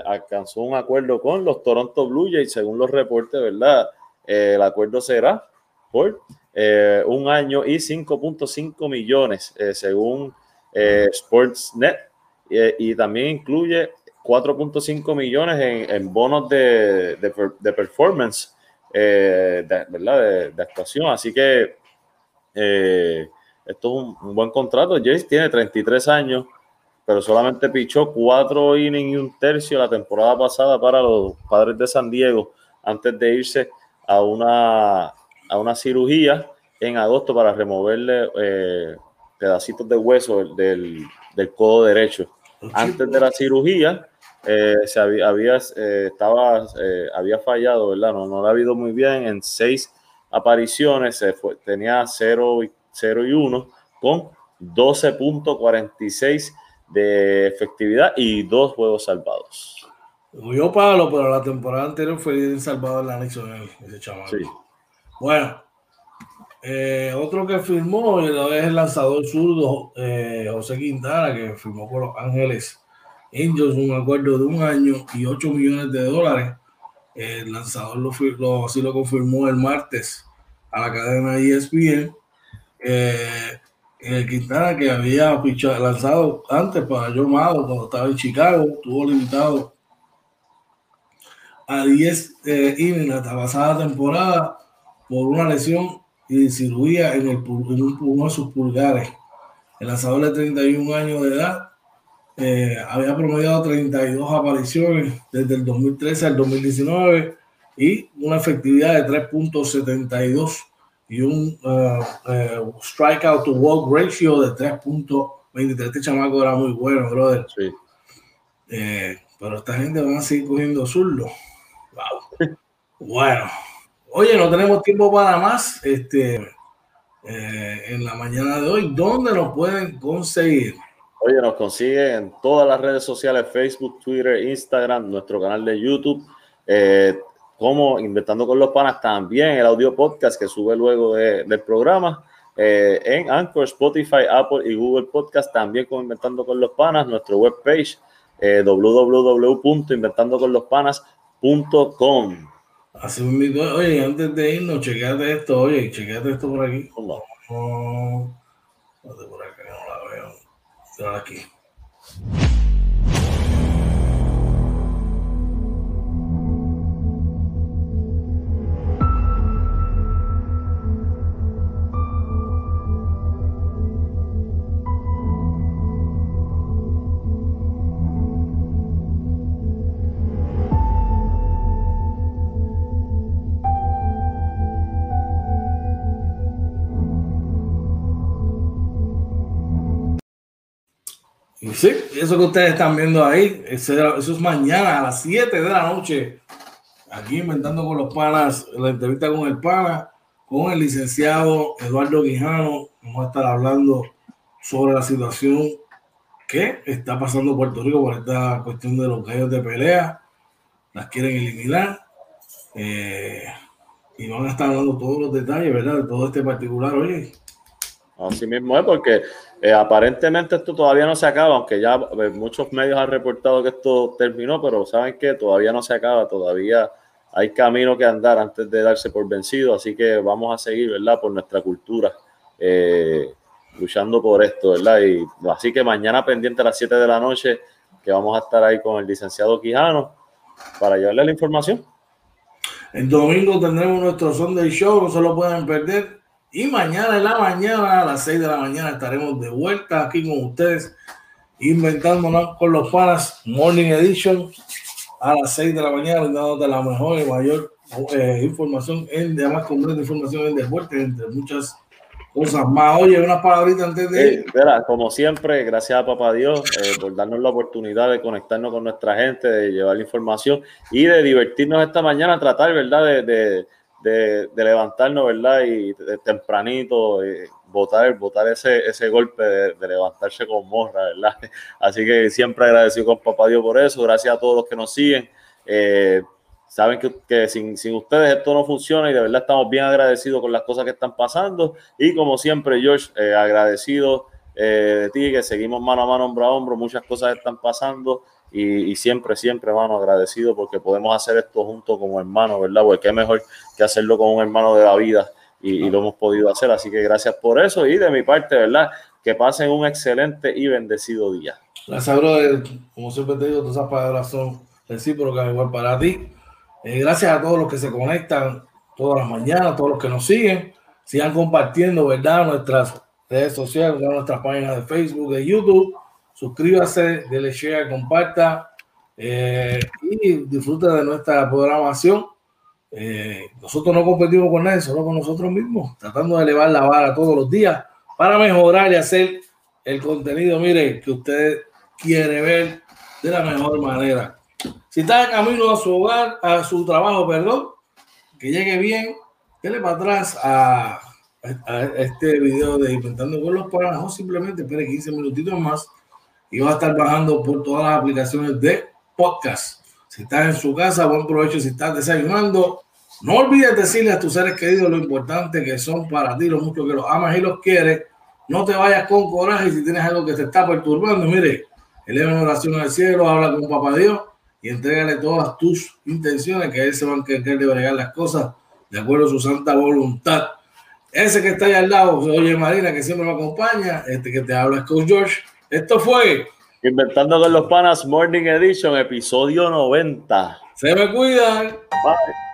S2: alcanzó un acuerdo con los Toronto Blue Jays, según los reportes, ¿verdad? Eh, el acuerdo será por eh, un año y 5.5 millones, eh, según Sportsnet, y también incluye 4.5 millones en, bonos de, de, performance, de, ¿verdad? De, actuación. Así que esto es un, buen contrato. Jace tiene 33 años, pero solamente pichó cuatro innings y un tercio la temporada pasada para los padres de San Diego antes de irse a una, a una cirugía en agosto para removerle eh, pedacitos de hueso del, del, codo derecho. Antes de la cirugía, eh, se había, había eh, estaba, había fallado, ¿verdad? No, no le ha habido muy bien en seis apariciones, se fue, tenía 0 y, 0 y 1 con 12.46 de efectividad y dos juegos salvados.
S1: Yo palo, pero la temporada anterior fue el salvador la anexo ese chaval. Bueno, eh, otro que firmó es el lanzador zurdo eh, José Quintana, que firmó con los Ángeles Angels un acuerdo de un año y 8 millones de dólares. El lanzador lo, lo, así lo confirmó el martes a la cadena ESPN. Eh, el Quintana que había lanzado antes para Joe Mado cuando estaba en Chicago, tuvo limitado a 10 eh, innings la pasada temporada por una lesión y cirugía en, el, en uno de sus pulgares. El lanzador de 31 años de edad eh, había promediado 32 apariciones desde el 2013 al 2019 y una efectividad de 3.72 y un uh, uh, strikeout to walk ratio de 3.23. Este chamaco era muy bueno, brother. Sí. Eh, pero esta gente van a seguir cogiendo zurdo. Wow. bueno. Oye, no tenemos tiempo para más. Este, eh, en la mañana de hoy, ¿dónde nos pueden conseguir?
S2: Oye, nos consiguen en todas las redes sociales, Facebook, Twitter, Instagram, nuestro canal de YouTube. Eh, como Inventando con los Panas, también el audio podcast que sube luego del programa eh, en Anchor, Spotify, Apple y Google Podcast, también como Inventando con los Panas, nuestro webpage eh, www.inventandoconlospanas.com.
S1: Así un oye, antes de irnos, chequeate esto, oye, chequeate esto por aquí. No. por veo. Aquí. Sí, eso que ustedes están viendo ahí, eso es mañana a las 7 de la noche. Aquí inventando con los panas, la entrevista con el pana, con el licenciado Eduardo Guijano. Vamos a estar hablando sobre la situación que está pasando Puerto Rico por esta cuestión de los gallos de pelea. Las quieren eliminar. Eh, y van a estar hablando todos los detalles, ¿verdad? De todo este particular, oye.
S2: Así mismo es, porque eh, aparentemente esto todavía no se acaba, aunque ya eh, muchos medios han reportado que esto terminó, pero saben que todavía no se acaba, todavía hay camino que andar antes de darse por vencido, así que vamos a seguir, ¿verdad? Por nuestra cultura, eh, luchando por esto, ¿verdad? Y así que mañana pendiente a las 7 de la noche, que vamos a estar ahí con el licenciado Quijano para llevarle la información.
S1: El domingo tendremos nuestro Sunday Show, no se lo pueden perder y mañana en la mañana, a las 6 de la mañana, estaremos de vuelta aquí con ustedes, inventándonos con los panas Morning Edition a las 6 de la mañana, dándote la mejor y mayor eh, información, en, de más completa información en deporte, entre muchas cosas más. Oye, una palabrita antes de
S2: ir. como siempre, gracias a Papá Dios eh, por darnos la oportunidad de conectarnos con nuestra gente, de llevar la información y de divertirnos esta mañana, tratar, ¿verdad? de de, levantarnos, ¿verdad? Y tempranito, votar, votar ese, ese golpe de, levantarse con morra, ¿verdad? Así que siempre agradecido con Papá Dios por eso. Gracias a todos los que nos siguen. Eh, saben que, sin, ustedes esto no funciona y de verdad estamos bien agradecidos con las cosas que están pasando. Y como siempre, George, eh, agradecido eh, de ti, que seguimos mano a mano, hombro a hombro. Muchas cosas están pasando. Y, siempre, siempre, hermano, agradecido porque podemos hacer esto juntos como hermanos, ¿verdad? Porque qué mejor que hacerlo con un hermano de la vida y, lo hemos podido hacer. Así que gracias por eso y de mi parte, ¿verdad? Que pasen un excelente y bendecido día.
S1: Gracias, brother. Como siempre te digo, todas esas palabras son recíprocas igual para ti. Eh, gracias a todos los que se conectan todas las mañanas, todos los que nos siguen. Sigan compartiendo, ¿verdad? Nuestras redes sociales, nuestras páginas de Facebook, de YouTube suscríbase, dele share, comparta eh, y disfrute de nuestra programación. Eh, nosotros no competimos con nadie, solo con nosotros mismos, tratando de elevar la vara todos los días para mejorar y hacer el contenido, mire, que usted quiere ver de la mejor manera. Si está en camino a su hogar, a su trabajo, perdón, que llegue bien, dele para atrás a, este video de Inventando con los Panas o simplemente espere 15 minutitos más y va a estar bajando por todas las aplicaciones de podcast. Si estás en su casa, buen provecho si estás desayunando. No olvides decirle a tus seres queridos lo importante que son para ti, lo mucho que los amas y los quieres. No te vayas con coraje si tienes algo que te está perturbando. Mire, eleva una oración al cielo, habla con Papá Dios y entrégale todas tus intenciones, que Él se va a encargar de bregar las cosas de acuerdo a su santa voluntad. Ese que está ahí al lado, oye Marina, que siempre me acompaña, este que te habla es Coach George. Esto fue
S2: Inventando con los Panas Morning Edition, episodio 90.
S1: Se me cuidan. Bye.